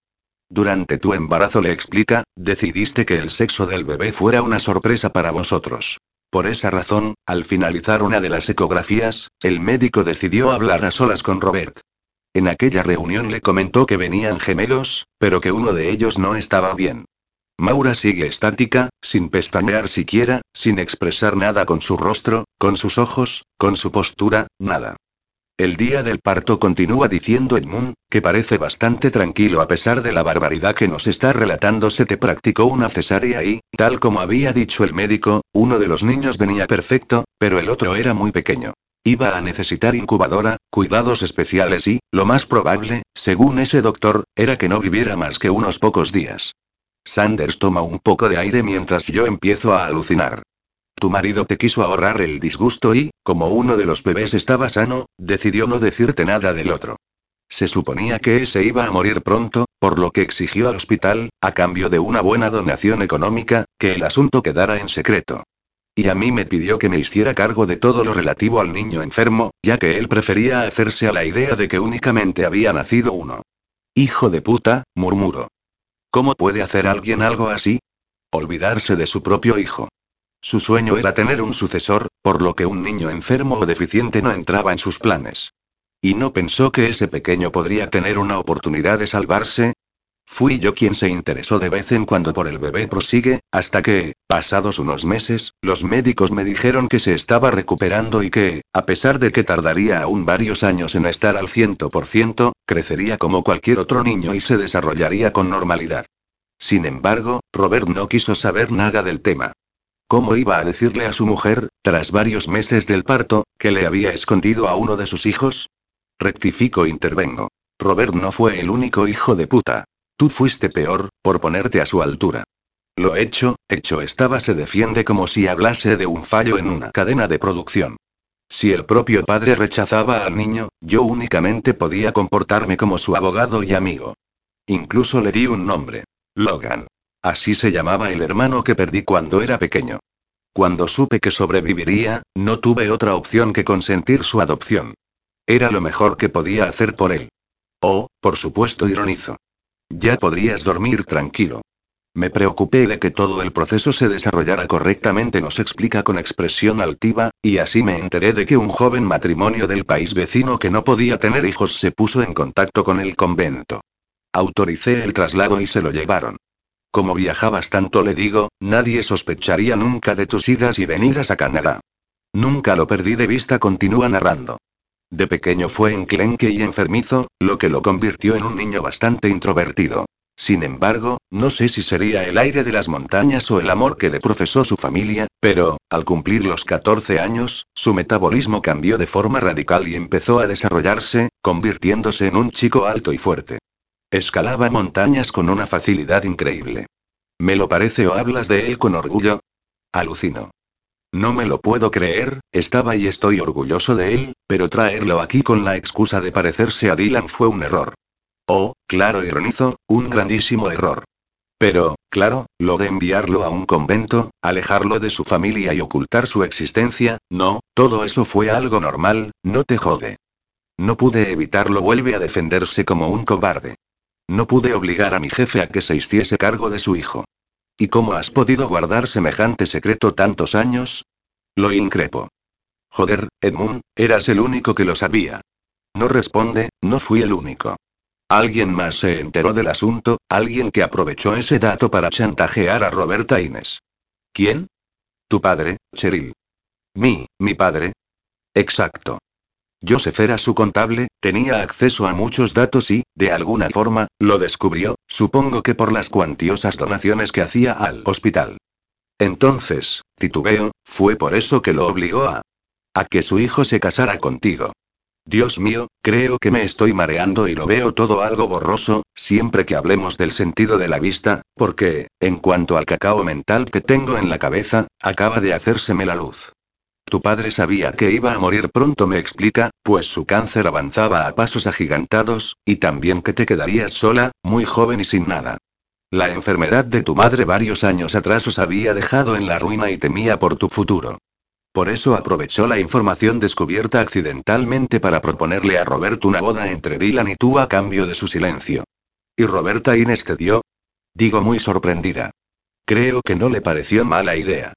Durante tu embarazo le explica, decidiste que el sexo del bebé fuera una sorpresa para vosotros. Por esa razón, al finalizar una de las ecografías, el médico decidió hablar a solas con Robert. En aquella reunión le comentó que venían gemelos, pero que uno de ellos no estaba bien. Maura sigue estática, sin pestañear siquiera, sin expresar nada con su rostro, con sus ojos, con su postura, nada. El día del parto continúa diciendo Edmund, que parece bastante tranquilo a pesar de la barbaridad que nos está relatando. Se te practicó una cesárea y, tal como había dicho el médico, uno de los niños venía perfecto, pero el otro era muy pequeño. Iba a necesitar incubadora, cuidados especiales y, lo más probable, según ese doctor, era que no viviera más que unos pocos días. Sanders toma un poco de aire mientras yo empiezo a alucinar. Tu marido te quiso ahorrar el disgusto y, como uno de los bebés estaba sano, decidió no decirte nada del otro. Se suponía que ese iba a morir pronto, por lo que exigió al hospital, a cambio de una buena donación económica, que el asunto quedara en secreto. Y a mí me pidió que me hiciera cargo de todo lo relativo al niño enfermo, ya que él prefería hacerse a la idea de que únicamente había nacido uno. Hijo de puta, murmuró. ¿Cómo puede hacer alguien algo así? Olvidarse de su propio hijo. Su sueño era tener un sucesor, por lo que un niño enfermo o deficiente no entraba en sus planes. ¿Y no pensó que ese pequeño podría tener una oportunidad de salvarse? Fui yo quien se interesó de vez en cuando por el bebé, prosigue, hasta que, pasados unos meses, los médicos me dijeron que se estaba recuperando y que, a pesar de que tardaría aún varios años en estar al ciento por ciento, crecería como cualquier otro niño y se desarrollaría con normalidad. Sin embargo, Robert no quiso saber nada del tema. ¿Cómo iba a decirle a su mujer, tras varios meses del parto, que le había escondido a uno de sus hijos? Rectifico, intervengo. Robert no fue el único hijo de puta. Tú fuiste peor, por ponerte a su altura. Lo hecho, hecho estaba se defiende como si hablase de un fallo en una cadena de producción. Si el propio padre rechazaba al niño, yo únicamente podía comportarme como su abogado y amigo. Incluso le di un nombre. Logan. Así se llamaba el hermano que perdí cuando era pequeño. Cuando supe que sobreviviría, no tuve otra opción que consentir su adopción. Era lo mejor que podía hacer por él. Oh, por supuesto, ironizo. Ya podrías dormir tranquilo. Me preocupé de que todo el proceso se desarrollara correctamente, nos explica con expresión altiva, y así me enteré de que un joven matrimonio del país vecino que no podía tener hijos se puso en contacto con el convento. Autoricé el traslado y se lo llevaron. Como viajabas tanto le digo, nadie sospecharía nunca de tus idas y venidas a Canadá. Nunca lo perdí de vista, continúa narrando. De pequeño fue enclenque y enfermizo, lo que lo convirtió en un niño bastante introvertido. Sin embargo, no sé si sería el aire de las montañas o el amor que le profesó su familia, pero, al cumplir los 14 años, su metabolismo cambió de forma radical y empezó a desarrollarse, convirtiéndose en un chico alto y fuerte. Escalaba montañas con una facilidad increíble. ¿Me lo parece o hablas de él con orgullo? Alucino. No me lo puedo creer, estaba y estoy orgulloso de él, pero traerlo aquí con la excusa de parecerse a Dylan fue un error. Oh, claro, ironizo, un grandísimo error. Pero, claro, lo de enviarlo a un convento, alejarlo de su familia y ocultar su existencia, no, todo eso fue algo normal, no te jode. No pude evitarlo, vuelve a defenderse como un cobarde. No pude obligar a mi jefe a que se hiciese cargo de su hijo. ¿Y cómo has podido guardar semejante secreto tantos años? Lo increpo. Joder, Edmund, eras el único que lo sabía. No responde, no fui el único. Alguien más se enteró del asunto, alguien que aprovechó ese dato para chantajear a Roberta Inés. ¿Quién? Tu padre, Cheryl. Mi, mi padre. Exacto. Joseph era su contable, tenía acceso a muchos datos y, de alguna forma, lo descubrió, supongo que por las cuantiosas donaciones que hacía al hospital. Entonces, titubeo, fue por eso que lo obligó a... a que su hijo se casara contigo. Dios mío, creo que me estoy mareando y lo veo todo algo borroso, siempre que hablemos del sentido de la vista, porque, en cuanto al cacao mental que tengo en la cabeza, acaba de hacérseme la luz. Tu padre sabía que iba a morir pronto, me explica, pues su cáncer avanzaba a pasos agigantados, y también que te quedarías sola, muy joven y sin nada. La enfermedad de tu madre varios años atrás os había dejado en la ruina y temía por tu futuro. Por eso aprovechó la información descubierta accidentalmente para proponerle a Robert una boda entre Dylan y tú a cambio de su silencio. ¿Y Roberta Inés te dio? Digo muy sorprendida. Creo que no le pareció mala idea.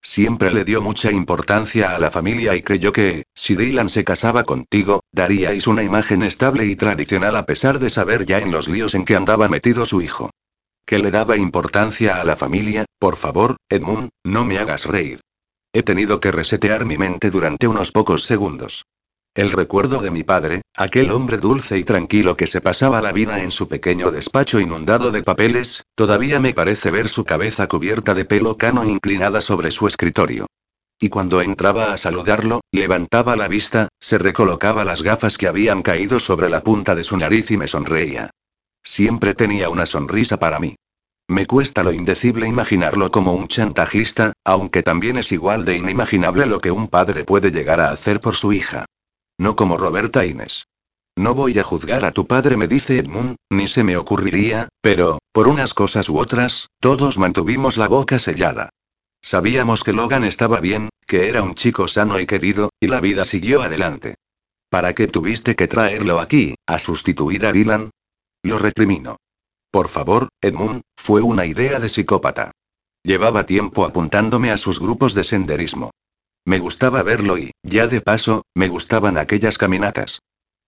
Siempre le dio mucha importancia a la familia y creyó que, si Dylan se casaba contigo, daríais una imagen estable y tradicional a pesar de saber ya en los líos en que andaba metido su hijo. Que le daba importancia a la familia, por favor, Edmund, no me hagas reír. He tenido que resetear mi mente durante unos pocos segundos. El recuerdo de mi padre, aquel hombre dulce y tranquilo que se pasaba la vida en su pequeño despacho inundado de papeles, todavía me parece ver su cabeza cubierta de pelo cano inclinada sobre su escritorio. Y cuando entraba a saludarlo, levantaba la vista, se recolocaba las gafas que habían caído sobre la punta de su nariz y me sonreía. Siempre tenía una sonrisa para mí. Me cuesta lo indecible imaginarlo como un chantajista, aunque también es igual de inimaginable lo que un padre puede llegar a hacer por su hija. No como Roberta Inés. No voy a juzgar a tu padre, me dice Edmund, ni se me ocurriría, pero, por unas cosas u otras, todos mantuvimos la boca sellada. Sabíamos que Logan estaba bien, que era un chico sano y querido, y la vida siguió adelante. ¿Para qué tuviste que traerlo aquí, a sustituir a Dylan? Lo recrimino. Por favor, Edmund, fue una idea de psicópata. Llevaba tiempo apuntándome a sus grupos de senderismo. Me gustaba verlo y, ya de paso, me gustaban aquellas caminatas.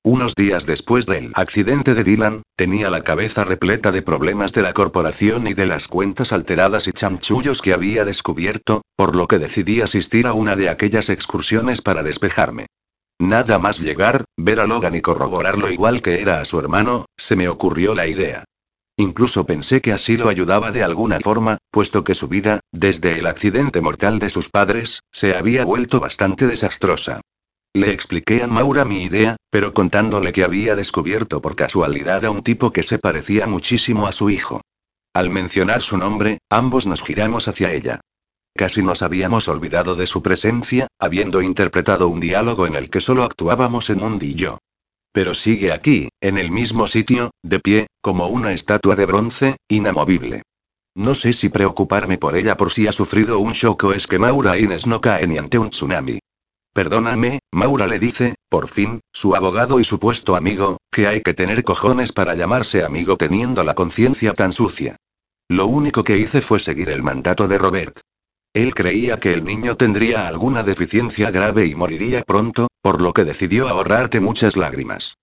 Unos días después del accidente de Dylan, tenía la cabeza repleta de problemas de la corporación y de las cuentas alteradas y chamchullos que había descubierto, por lo que decidí asistir a una de aquellas excursiones para despejarme. Nada más llegar, ver a Logan y corroborarlo igual que era a su hermano, se me ocurrió la idea. Incluso pensé que así lo ayudaba de alguna forma, puesto que su vida, desde el accidente mortal de sus padres, se había vuelto bastante desastrosa. Le expliqué a Maura mi idea, pero contándole que había descubierto por casualidad a un tipo que se parecía muchísimo a su hijo. Al mencionar su nombre, ambos nos giramos hacia ella. Casi nos habíamos olvidado de su presencia, habiendo interpretado un diálogo en el que solo actuábamos Edmund y yo. Pero sigue aquí, en el mismo sitio, de pie, como una estatua de bronce, inamovible. No sé si preocuparme por ella por si ha sufrido un shock o es que Maura Inés no cae ni ante un tsunami. Perdóname, Maura le dice, por fin, su abogado y supuesto amigo, que hay que tener cojones para llamarse amigo teniendo la conciencia tan sucia. Lo único que hice fue seguir el mandato de Robert. Él creía que el niño tendría alguna deficiencia grave y moriría pronto, por lo que decidió ahorrarte muchas lágrimas.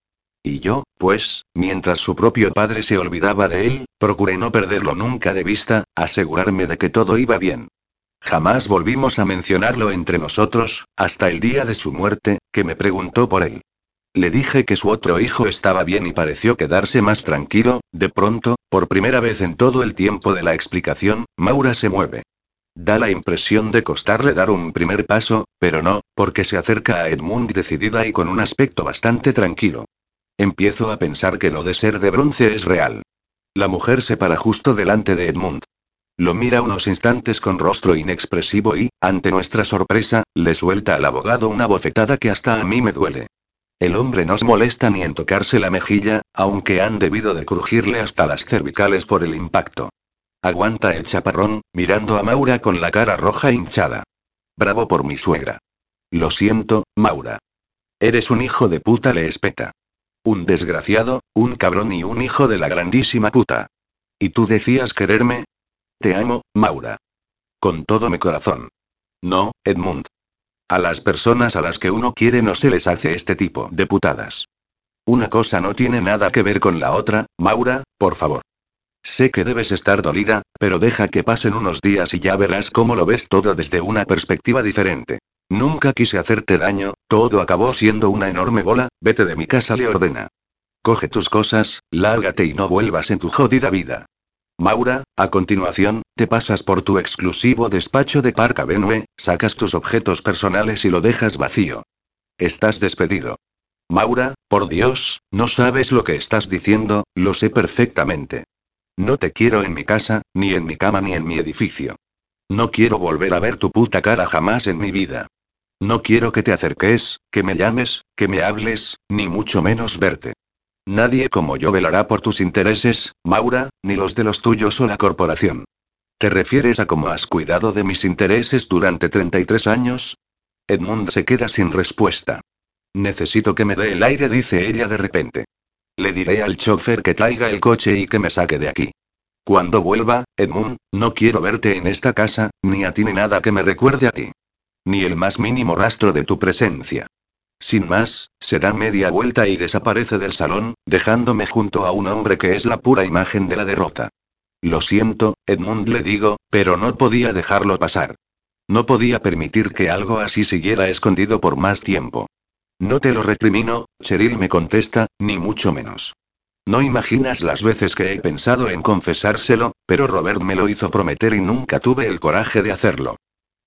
Y yo, pues, mientras su propio padre se olvidaba de él, procuré no perderlo nunca de vista, asegurarme de que todo iba bien. Jamás volvimos a mencionarlo entre nosotros, hasta el día de su muerte, que me preguntó por él. Le dije que su otro hijo estaba bien y pareció quedarse más tranquilo, de pronto, por primera vez en todo el tiempo de la explicación, Maura se mueve. Da la impresión de costarle dar un primer paso, pero no, porque se acerca a Edmund decidida y con un aspecto bastante tranquilo. Empiezo a pensar que lo de ser de bronce es real. La mujer se para justo delante de Edmund. Lo mira unos instantes con rostro inexpresivo y, ante nuestra sorpresa, le suelta al abogado una bofetada que hasta a mí me duele. El hombre no se molesta ni en tocarse la mejilla, aunque han debido de crujirle hasta las cervicales por el impacto. Aguanta el chaparrón, mirando a Maura con la cara roja hinchada. Bravo por mi suegra. Lo siento, Maura. Eres un hijo de puta, le espeta. Un desgraciado, un cabrón y un hijo de la grandísima puta. ¿Y tú decías quererme? Te amo, Maura. Con todo mi corazón. No, Edmund. A las personas a las que uno quiere no se les hace este tipo de putadas. Una cosa no tiene nada que ver con la otra, Maura, por favor. Sé que debes estar dolida, pero deja que pasen unos días y ya verás cómo lo ves todo desde una perspectiva diferente. Nunca quise hacerte daño, todo acabó siendo una enorme bola, vete de mi casa, le ordena. Coge tus cosas, lárgate y no vuelvas en tu jodida vida. Maura, a continuación, te pasas por tu exclusivo despacho de Park Avenue, sacas tus objetos personales y lo dejas vacío. Estás despedido. Maura, por Dios, no sabes lo que estás diciendo, lo sé perfectamente. No te quiero en mi casa, ni en mi cama ni en mi edificio. No quiero volver a ver tu puta cara jamás en mi vida. No quiero que te acerques, que me llames, que me hables, ni mucho menos verte. Nadie como yo velará por tus intereses, Maura, ni los de los tuyos o la corporación. ¿Te refieres a cómo has cuidado de mis intereses durante 33 años? Edmund se queda sin respuesta. Necesito que me dé el aire, dice ella de repente. Le diré al chofer que traiga el coche y que me saque de aquí. Cuando vuelva, Edmund, no quiero verte en esta casa, ni a ti ni nada que me recuerde a ti. Ni el más mínimo rastro de tu presencia. Sin más, se da media vuelta y desaparece del salón, dejándome junto a un hombre que es la pura imagen de la derrota. Lo siento, Edmund le digo, pero no podía dejarlo pasar. No podía permitir que algo así siguiera escondido por más tiempo. No te lo recrimino, Cheryl me contesta, ni mucho menos. No imaginas las veces que he pensado en confesárselo, pero Robert me lo hizo prometer y nunca tuve el coraje de hacerlo.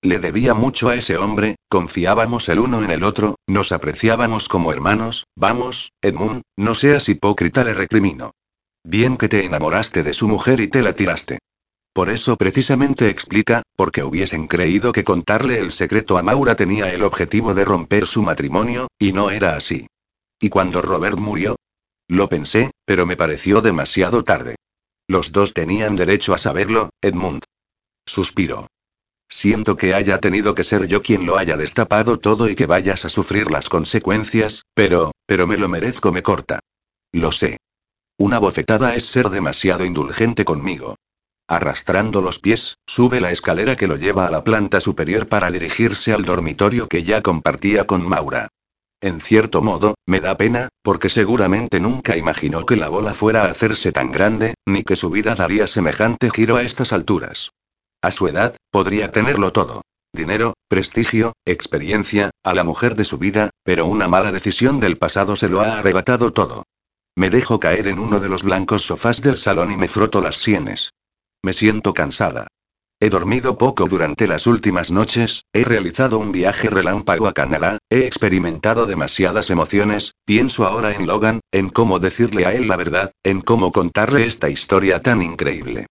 Le debía mucho a ese hombre, confiábamos el uno en el otro, nos apreciábamos como hermanos, vamos, Edmund, no seas hipócrita, le recrimino. Bien que te enamoraste de su mujer y te la tiraste. Por eso precisamente explica, porque hubiesen creído que contarle el secreto a Maura tenía el objetivo de romper su matrimonio, y no era así. ¿Y cuando Robert murió? Lo pensé, pero me pareció demasiado tarde. Los dos tenían derecho a saberlo, Edmund. Suspiro. Siento que haya tenido que ser yo quien lo haya destapado todo y que vayas a sufrir las consecuencias, pero, pero me lo merezco, me corta. Lo sé. Una bofetada es ser demasiado indulgente conmigo. Arrastrando los pies, sube la escalera que lo lleva a la planta superior para dirigirse al dormitorio que ya compartía con Maura. En cierto modo, me da pena, porque seguramente nunca imaginó que la bola fuera a hacerse tan grande, ni que su vida daría semejante giro a estas alturas. A su edad, podría tenerlo todo. Dinero, prestigio, experiencia, a la mujer de su vida, pero una mala decisión del pasado se lo ha arrebatado todo. Me dejo caer en uno de los blancos sofás del salón y me froto las sienes. Me siento cansada. He dormido poco durante las últimas noches, he realizado un viaje relámpago a Canadá, he experimentado demasiadas emociones, pienso ahora en Logan, en cómo decirle a él la verdad, en cómo contarle esta historia tan increíble.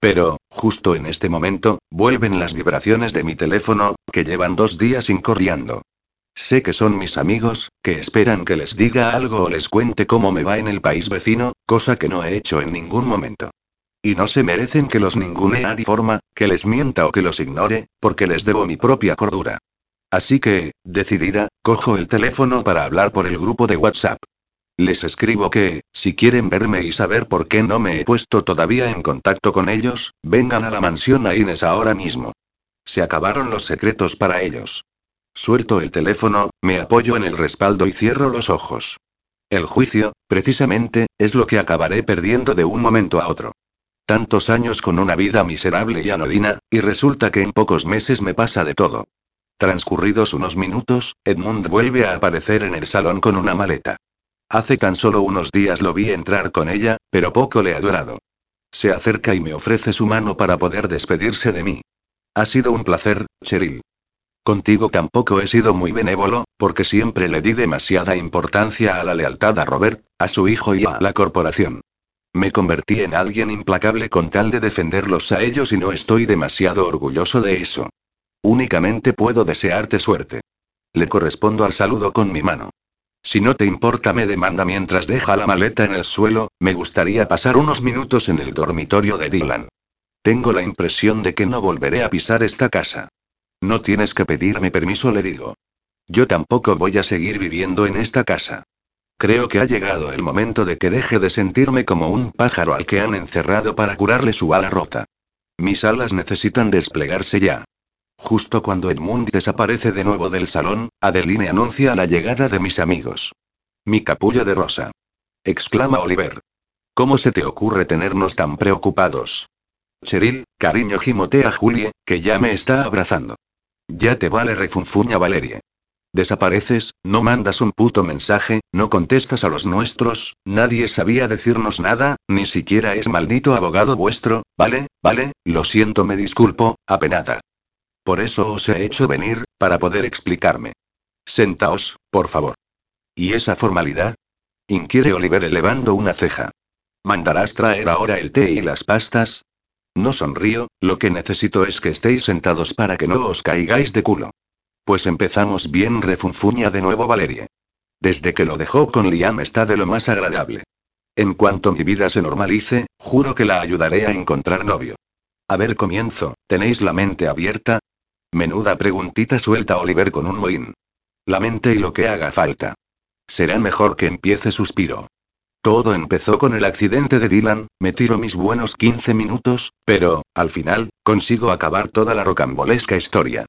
Pero, justo en este momento, vuelven las vibraciones de mi teléfono, que llevan dos días incorriendo. Sé que son mis amigos, que esperan que les diga algo o les cuente cómo me va en el país vecino, cosa que no he hecho en ningún momento. Y no se merecen que los ningune a forma, que les mienta o que los ignore, porque les debo mi propia cordura. Así que, decidida, cojo el teléfono para hablar por el grupo de WhatsApp. Les escribo que, si quieren verme y saber por qué no me he puesto todavía en contacto con ellos, vengan a la mansión a Inés ahora mismo. Se acabaron los secretos para ellos. Suelto el teléfono, me apoyo en el respaldo y cierro los ojos. El juicio, precisamente, es lo que acabaré perdiendo de un momento a otro. Tantos años con una vida miserable y anodina, y resulta que en pocos meses me pasa de todo. Transcurridos unos minutos, Edmund vuelve a aparecer en el salón con una maleta. Hace tan solo unos días lo vi entrar con ella, pero poco le ha durado. Se acerca y me ofrece su mano para poder despedirse de mí. Ha sido un placer, Cheryl. Contigo tampoco he sido muy benévolo, porque siempre le di demasiada importancia a la lealtad a Robert, a su hijo y a la corporación. Me convertí en alguien implacable con tal de defenderlos a ellos y no estoy demasiado orgulloso de eso. Únicamente puedo desearte suerte. Le correspondo al saludo con mi mano. Si no te importa, me demanda mientras deja la maleta en el suelo, me gustaría pasar unos minutos en el dormitorio de Dylan. Tengo la impresión de que no volveré a pisar esta casa. No tienes que pedirme permiso, le digo. Yo tampoco voy a seguir viviendo en esta casa. Creo que ha llegado el momento de que deje de sentirme como un pájaro al que han encerrado para curarle su ala rota. Mis alas necesitan desplegarse ya. Justo cuando Edmund desaparece de nuevo del salón, Adeline anuncia la llegada de mis amigos. Mi capullo de rosa. Exclama Oliver. ¿Cómo se te ocurre tenernos tan preocupados? Cheryl, cariño gimotea Julie, que ya me está abrazando. Ya te vale refunfuña Valerie. Desapareces, no mandas un puto mensaje, no contestas a los nuestros, nadie sabía decirnos nada, ni siquiera es maldito abogado vuestro, ¿vale? Vale, lo siento, me disculpo, apenada. Por eso os he hecho venir, para poder explicarme. Sentaos, por favor. ¿Y esa formalidad? Inquiere Oliver elevando una ceja. ¿Mandarás traer ahora el té y las pastas? No sonrío, lo que necesito es que estéis sentados para que no os caigáis de culo. Pues empezamos bien, refunfuña de nuevo Valerie. Desde que lo dejó con Liam está de lo más agradable. En cuanto mi vida se normalice, juro que la ayudaré a encontrar novio. A ver, comienzo, ¿tenéis la mente abierta? Menuda preguntita suelta Oliver con un mohín. La mente y lo que haga falta. Será mejor que empiece suspiro. Todo empezó con el accidente de Dylan, me tiro mis buenos 15 minutos, pero, al final, consigo acabar toda la rocambolesca historia.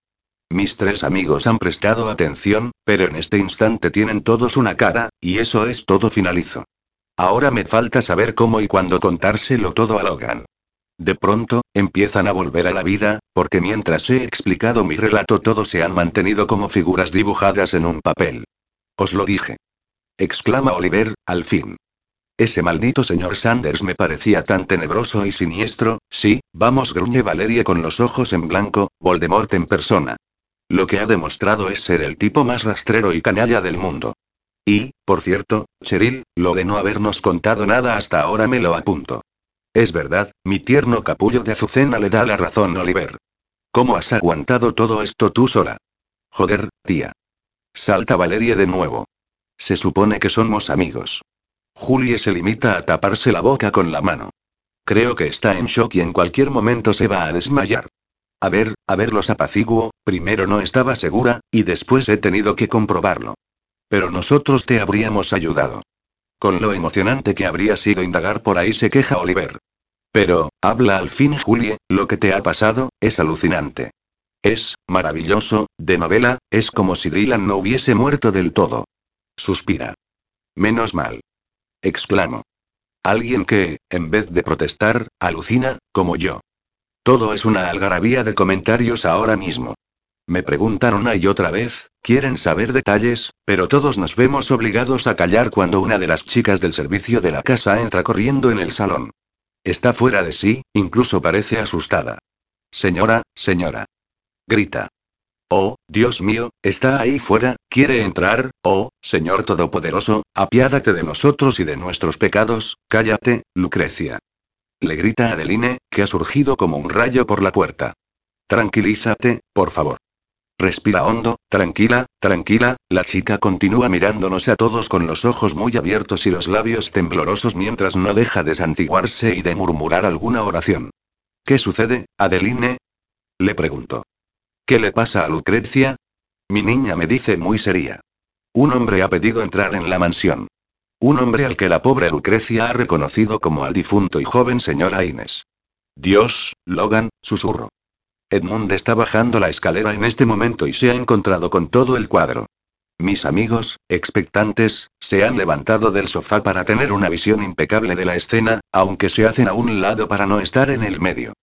Mis tres amigos han prestado atención, pero en este instante tienen todos una cara, y eso es todo finalizo. Ahora me falta saber cómo y cuándo contárselo todo a Logan. De pronto, empiezan a volver a la vida, porque mientras he explicado mi relato todos se han mantenido como figuras dibujadas en un papel. Os lo dije. Exclama Oliver, al fin. Ese maldito señor Sanders me parecía tan tenebroso y siniestro, sí, vamos gruñe Valerie con los ojos en blanco, Voldemort en persona. Lo que ha demostrado es ser el tipo más rastrero y canalla del mundo. Y, por cierto, Cheryl, lo de no habernos contado nada hasta ahora me lo apunto. Es verdad, mi tierno capullo de azucena le da la razón, Oliver. ¿Cómo has aguantado todo esto tú sola? Joder, tía. Salta Valerie de nuevo. Se supone que somos amigos. Julie se limita a taparse la boca con la mano. Creo que está en shock y en cualquier momento se va a desmayar. A ver, a ver los apaciguo, primero no estaba segura, y después he tenido que comprobarlo. Pero nosotros te habríamos ayudado. Con lo emocionante que habría sido indagar por ahí se queja Oliver. Pero, habla al fin Julie, lo que te ha pasado, es alucinante. Es, maravilloso, de novela, es como si Dylan no hubiese muerto del todo. Suspira. Menos mal. Exclamo. Alguien que, en vez de protestar, alucina, como yo. Todo es una algarabía de comentarios ahora mismo. Me preguntan una y otra vez, quieren saber detalles, pero todos nos vemos obligados a callar cuando una de las chicas del servicio de la casa entra corriendo en el salón. Está fuera de sí, incluso parece asustada. Señora, señora. Grita. Oh, Dios mío, está ahí fuera, quiere entrar, oh, Señor Todopoderoso, apiádate de nosotros y de nuestros pecados, cállate, Lucrecia. Le grita Adeline, que ha surgido como un rayo por la puerta. Tranquilízate, por favor. Respira hondo, tranquila, tranquila, la chica continúa mirándonos a todos con los ojos muy abiertos y los labios temblorosos mientras no deja de santiguarse y de murmurar alguna oración. ¿Qué sucede, Adeline? Le pregunto. ¿Qué le pasa a Lucrecia? Mi niña me dice muy seria. Un hombre ha pedido entrar en la mansión. Un hombre al que la pobre Lucrecia ha reconocido como al difunto y joven señor Inés. Dios, Logan, susurro. Edmund está bajando la escalera en este momento y se ha encontrado con todo el cuadro. Mis amigos, expectantes, se han levantado del sofá para tener una visión impecable de la escena, aunque se hacen a un lado para no estar en el medio.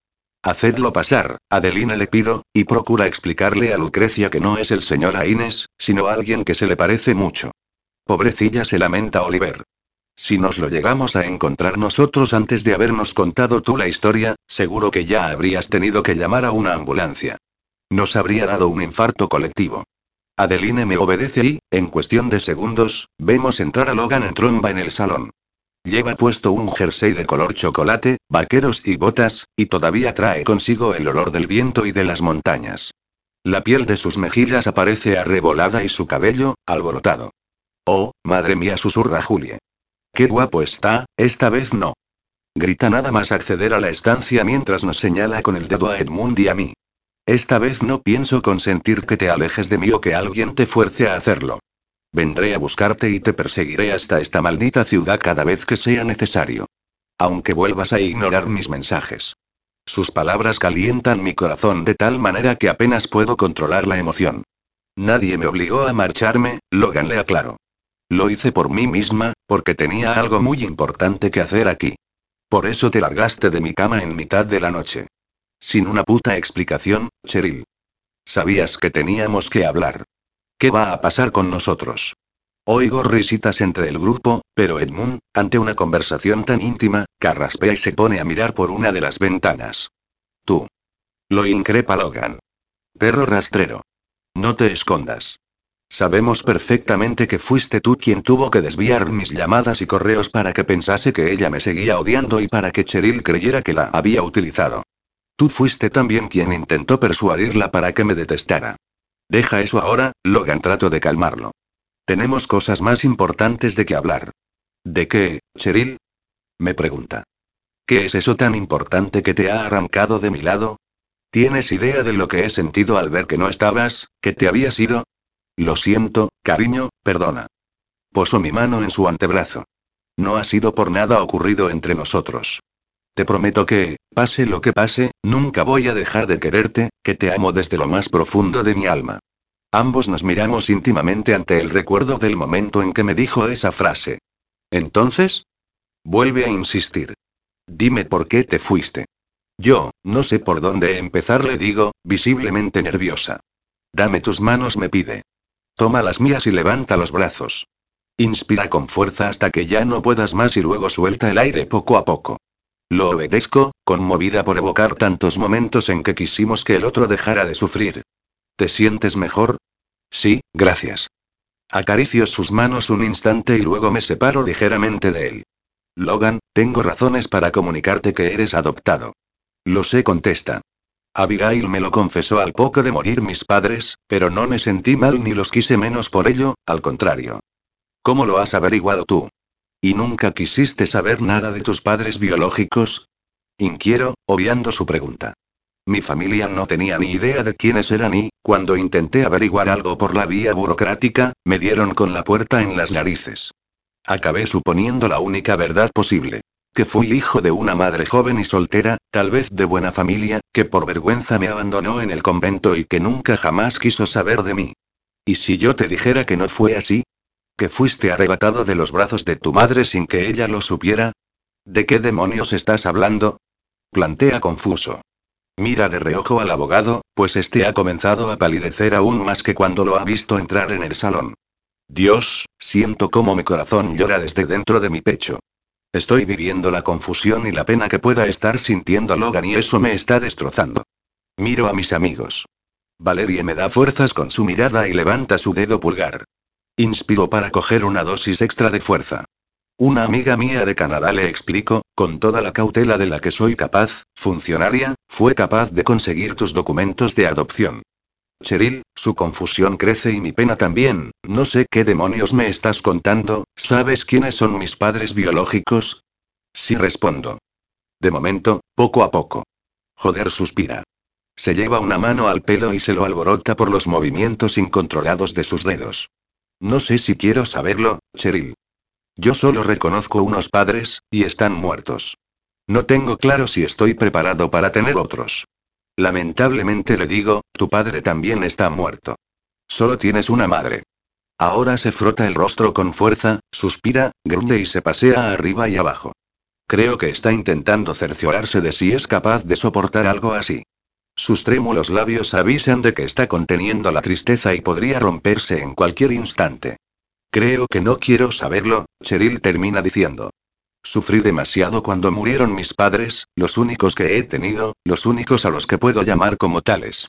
Hacedlo pasar, Adelina le pido, y procura explicarle a Lucrecia que no es el señor Inés, sino alguien que se le parece mucho. Pobrecilla se lamenta Oliver. Si nos lo llegamos a encontrar nosotros antes de habernos contado tú la historia, seguro que ya habrías tenido que llamar a una ambulancia. Nos habría dado un infarto colectivo. Adeline me obedece y, en cuestión de segundos, vemos entrar a Logan en tromba en el salón. Lleva puesto un jersey de color chocolate, vaqueros y botas, y todavía trae consigo el olor del viento y de las montañas. La piel de sus mejillas aparece arrebolada y su cabello, alborotado. Oh, madre mía, susurra Julie. Qué guapo está, esta vez no. Grita nada más acceder a la estancia mientras nos señala con el dedo a Edmund y a mí. Esta vez no pienso consentir que te alejes de mí o que alguien te fuerce a hacerlo. Vendré a buscarte y te perseguiré hasta esta maldita ciudad cada vez que sea necesario. Aunque vuelvas a ignorar mis mensajes. Sus palabras calientan mi corazón de tal manera que apenas puedo controlar la emoción. Nadie me obligó a marcharme, Logan le aclaró. Lo hice por mí misma, porque tenía algo muy importante que hacer aquí. Por eso te largaste de mi cama en mitad de la noche. Sin una puta explicación, Cheryl. Sabías que teníamos que hablar. ¿Qué va a pasar con nosotros? Oigo risitas entre el grupo, pero Edmund, ante una conversación tan íntima, carraspea y se pone a mirar por una de las ventanas. Tú. Lo increpa Logan. Perro rastrero. No te escondas. Sabemos perfectamente que fuiste tú quien tuvo que desviar mis llamadas y correos para que pensase que ella me seguía odiando y para que Cheryl creyera que la había utilizado. Tú fuiste también quien intentó persuadirla para que me detestara. Deja eso ahora, Logan trato de calmarlo. Tenemos cosas más importantes de que hablar. ¿De qué, Cheryl? Me pregunta. ¿Qué es eso tan importante que te ha arrancado de mi lado? ¿Tienes idea de lo que he sentido al ver que no estabas, que te habías ido? Lo siento, cariño, perdona. Poso mi mano en su antebrazo. No ha sido por nada ocurrido entre nosotros. Te prometo que, pase lo que pase, nunca voy a dejar de quererte, que te amo desde lo más profundo de mi alma. Ambos nos miramos íntimamente ante el recuerdo del momento en que me dijo esa frase. Entonces, vuelve a insistir. Dime por qué te fuiste. Yo, no sé por dónde empezar, le digo, visiblemente nerviosa. Dame tus manos, me pide. Toma las mías y levanta los brazos. Inspira con fuerza hasta que ya no puedas más y luego suelta el aire poco a poco. Lo obedezco, conmovida por evocar tantos momentos en que quisimos que el otro dejara de sufrir. ¿Te sientes mejor? Sí, gracias. Acaricio sus manos un instante y luego me separo ligeramente de él. Logan, tengo razones para comunicarte que eres adoptado. Lo sé, contesta. Abigail me lo confesó al poco de morir mis padres, pero no me sentí mal ni los quise menos por ello, al contrario. ¿Cómo lo has averiguado tú? ¿Y nunca quisiste saber nada de tus padres biológicos? Inquiero, obviando su pregunta. Mi familia no tenía ni idea de quiénes eran y, cuando intenté averiguar algo por la vía burocrática, me dieron con la puerta en las narices. Acabé suponiendo la única verdad posible. Que fui hijo de una madre joven y soltera, tal vez de buena familia, que por vergüenza me abandonó en el convento y que nunca jamás quiso saber de mí. ¿Y si yo te dijera que no fue así? ¿Que fuiste arrebatado de los brazos de tu madre sin que ella lo supiera? ¿De qué demonios estás hablando? Plantea confuso. Mira de reojo al abogado, pues este ha comenzado a palidecer aún más que cuando lo ha visto entrar en el salón. Dios, siento cómo mi corazón llora desde dentro de mi pecho. Estoy viviendo la confusión y la pena que pueda estar sintiendo Logan y eso me está destrozando. Miro a mis amigos. Valerie me da fuerzas con su mirada y levanta su dedo pulgar. Inspiro para coger una dosis extra de fuerza. Una amiga mía de Canadá le explico, con toda la cautela de la que soy capaz, funcionaria, fue capaz de conseguir tus documentos de adopción. Cheryl, su confusión crece y mi pena también, no sé qué demonios me estás contando, ¿sabes quiénes son mis padres biológicos? Sí respondo. De momento, poco a poco. Joder suspira. Se lleva una mano al pelo y se lo alborota por los movimientos incontrolados de sus dedos. No sé si quiero saberlo, Cheryl. Yo solo reconozco unos padres, y están muertos. No tengo claro si estoy preparado para tener otros. Lamentablemente le digo, tu padre también está muerto. Solo tienes una madre. Ahora se frota el rostro con fuerza, suspira, gruñe y se pasea arriba y abajo. Creo que está intentando cerciorarse de si es capaz de soportar algo así. Sus trémulos labios avisan de que está conteniendo la tristeza y podría romperse en cualquier instante. Creo que no quiero saberlo, Cheryl termina diciendo. Sufrí demasiado cuando murieron mis padres, los únicos que he tenido, los únicos a los que puedo llamar como tales.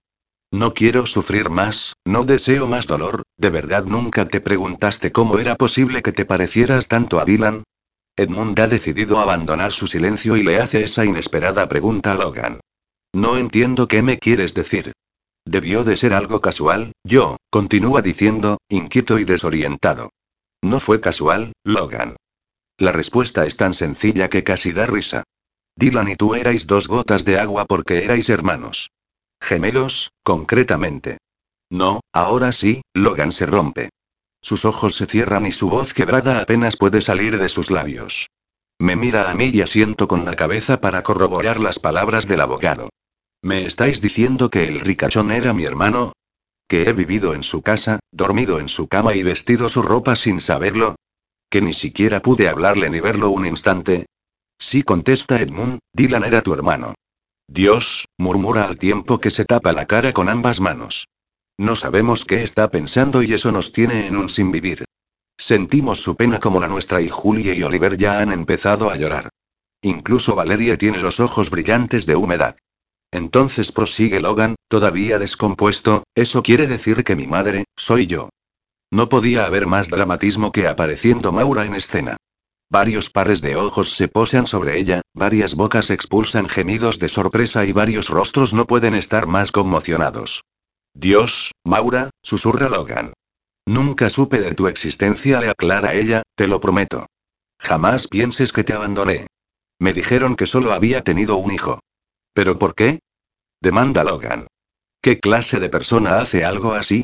No quiero sufrir más, no deseo más dolor, ¿de verdad nunca te preguntaste cómo era posible que te parecieras tanto a Dylan? Edmund ha decidido abandonar su silencio y le hace esa inesperada pregunta a Logan. No entiendo qué me quieres decir. Debió de ser algo casual, yo, continúa diciendo, inquieto y desorientado. No fue casual, Logan. La respuesta es tan sencilla que casi da risa. Dylan y tú erais dos gotas de agua porque erais hermanos. Gemelos, concretamente. No, ahora sí, Logan se rompe. Sus ojos se cierran y su voz quebrada apenas puede salir de sus labios. Me mira a mí y asiento con la cabeza para corroborar las palabras del abogado. ¿Me estáis diciendo que el ricachón era mi hermano? ¿Que he vivido en su casa, dormido en su cama y vestido su ropa sin saberlo? ¿Que ni siquiera pude hablarle ni verlo un instante? Sí, contesta Edmund, Dylan era tu hermano. Dios, murmura al tiempo que se tapa la cara con ambas manos. No sabemos qué está pensando y eso nos tiene en un sin vivir. Sentimos su pena como la nuestra y Julie y Oliver ya han empezado a llorar. Incluso Valeria tiene los ojos brillantes de humedad. Entonces prosigue Logan, todavía descompuesto, eso quiere decir que mi madre, soy yo. No podía haber más dramatismo que apareciendo Maura en escena. Varios pares de ojos se posan sobre ella, varias bocas expulsan gemidos de sorpresa y varios rostros no pueden estar más conmocionados. Dios, Maura, susurra Logan. Nunca supe de tu existencia, le aclara ella, te lo prometo. Jamás pienses que te abandoné. Me dijeron que solo había tenido un hijo. ¿Pero por qué? Demanda Logan. ¿Qué clase de persona hace algo así?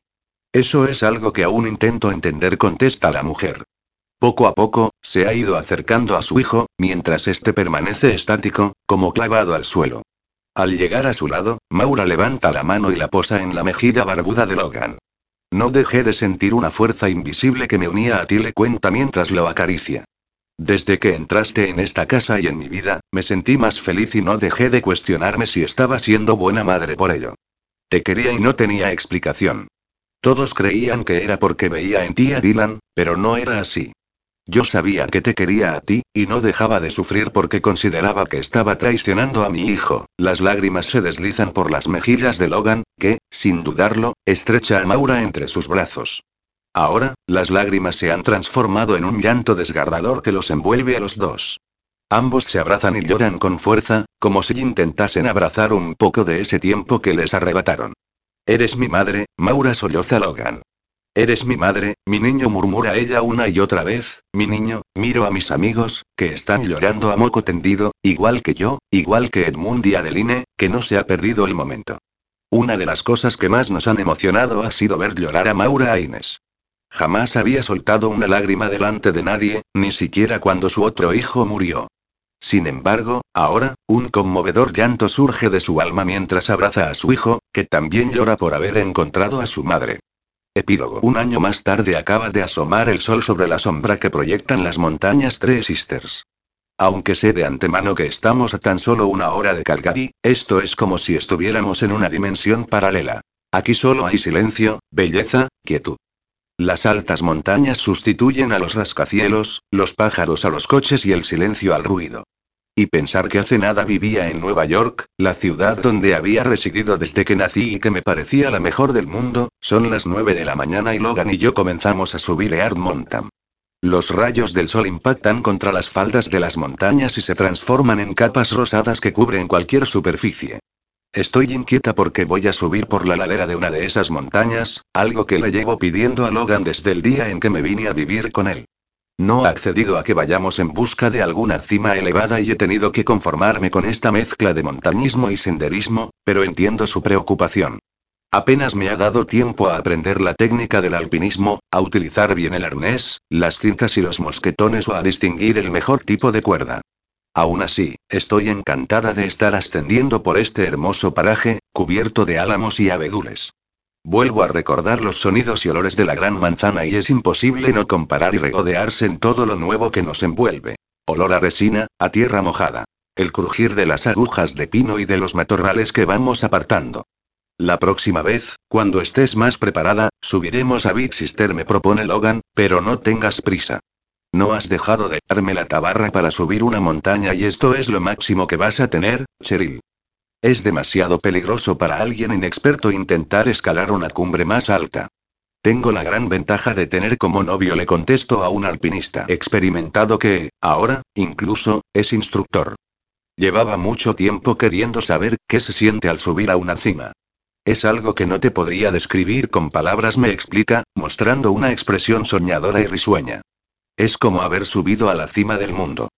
Eso es algo que aún intento entender, contesta la mujer. Poco a poco, se ha ido acercando a su hijo, mientras este permanece estático, como clavado al suelo. Al llegar a su lado, Maura levanta la mano y la posa en la mejilla barbuda de Logan. No dejé de sentir una fuerza invisible que me unía a ti, le cuenta mientras lo acaricia. Desde que entraste en esta casa y en mi vida, me sentí más feliz y no dejé de cuestionarme si estaba siendo buena madre por ello. Te quería y no tenía explicación. Todos creían que era porque veía en ti a Dylan, pero no era así. Yo sabía que te quería a ti, y no dejaba de sufrir porque consideraba que estaba traicionando a mi hijo. Las lágrimas se deslizan por las mejillas de Logan, que, sin dudarlo, estrecha a Maura entre sus brazos. Ahora, las lágrimas se han transformado en un llanto desgarrador que los envuelve a los dos. Ambos se abrazan y lloran con fuerza, como si intentasen abrazar un poco de ese tiempo que les arrebataron. Eres mi madre, Maura solloza Logan. Eres mi madre, mi niño murmura ella una y otra vez, mi niño, miro a mis amigos, que están llorando a moco tendido, igual que yo, igual que Edmund y Adeline, que no se ha perdido el momento. Una de las cosas que más nos han emocionado ha sido ver llorar a Maura e Inés. Jamás había soltado una lágrima delante de nadie, ni siquiera cuando su otro hijo murió. Sin embargo, ahora, un conmovedor llanto surge de su alma mientras abraza a su hijo, que también llora por haber encontrado a su madre. Epílogo. Un año más tarde acaba de asomar el sol sobre la sombra que proyectan las montañas Tres Sisters. Aunque sé de antemano que estamos a tan solo una hora de Calgary, esto es como si estuviéramos en una dimensión paralela. Aquí solo hay silencio, belleza, quietud. Las altas montañas sustituyen a los rascacielos, los pájaros a los coches y el silencio al ruido. Y pensar que hace nada vivía en Nueva York, la ciudad donde había residido desde que nací y que me parecía la mejor del mundo, son las 9 de la mañana y Logan y yo comenzamos a subir Earth Mountain. Los rayos del sol impactan contra las faldas de las montañas y se transforman en capas rosadas que cubren cualquier superficie. Estoy inquieta porque voy a subir por la ladera de una de esas montañas, algo que le llevo pidiendo a Logan desde el día en que me vine a vivir con él. No ha accedido a que vayamos en busca de alguna cima elevada y he tenido que conformarme con esta mezcla de montañismo y senderismo, pero entiendo su preocupación. Apenas me ha dado tiempo a aprender la técnica del alpinismo, a utilizar bien el arnés, las cintas y los mosquetones o a distinguir el mejor tipo de cuerda. Aún así, estoy encantada de estar ascendiendo por este hermoso paraje, cubierto de álamos y abedules. Vuelvo a recordar los sonidos y olores de la gran manzana y es imposible no comparar y regodearse en todo lo nuevo que nos envuelve. Olor a resina, a tierra mojada. El crujir de las agujas de pino y de los matorrales que vamos apartando. La próxima vez, cuando estés más preparada, subiremos a Big Sister, me propone Logan, pero no tengas prisa. No has dejado de darme la tabarra para subir una montaña y esto es lo máximo que vas a tener, Cheryl. Es demasiado peligroso para alguien inexperto intentar escalar una cumbre más alta. Tengo la gran ventaja de tener como novio, le contesto a un alpinista experimentado que, ahora, incluso, es instructor. Llevaba mucho tiempo queriendo saber qué se siente al subir a una cima. Es algo que no te podría describir con palabras, me explica, mostrando una expresión soñadora y risueña. Es como haber subido a la cima del mundo.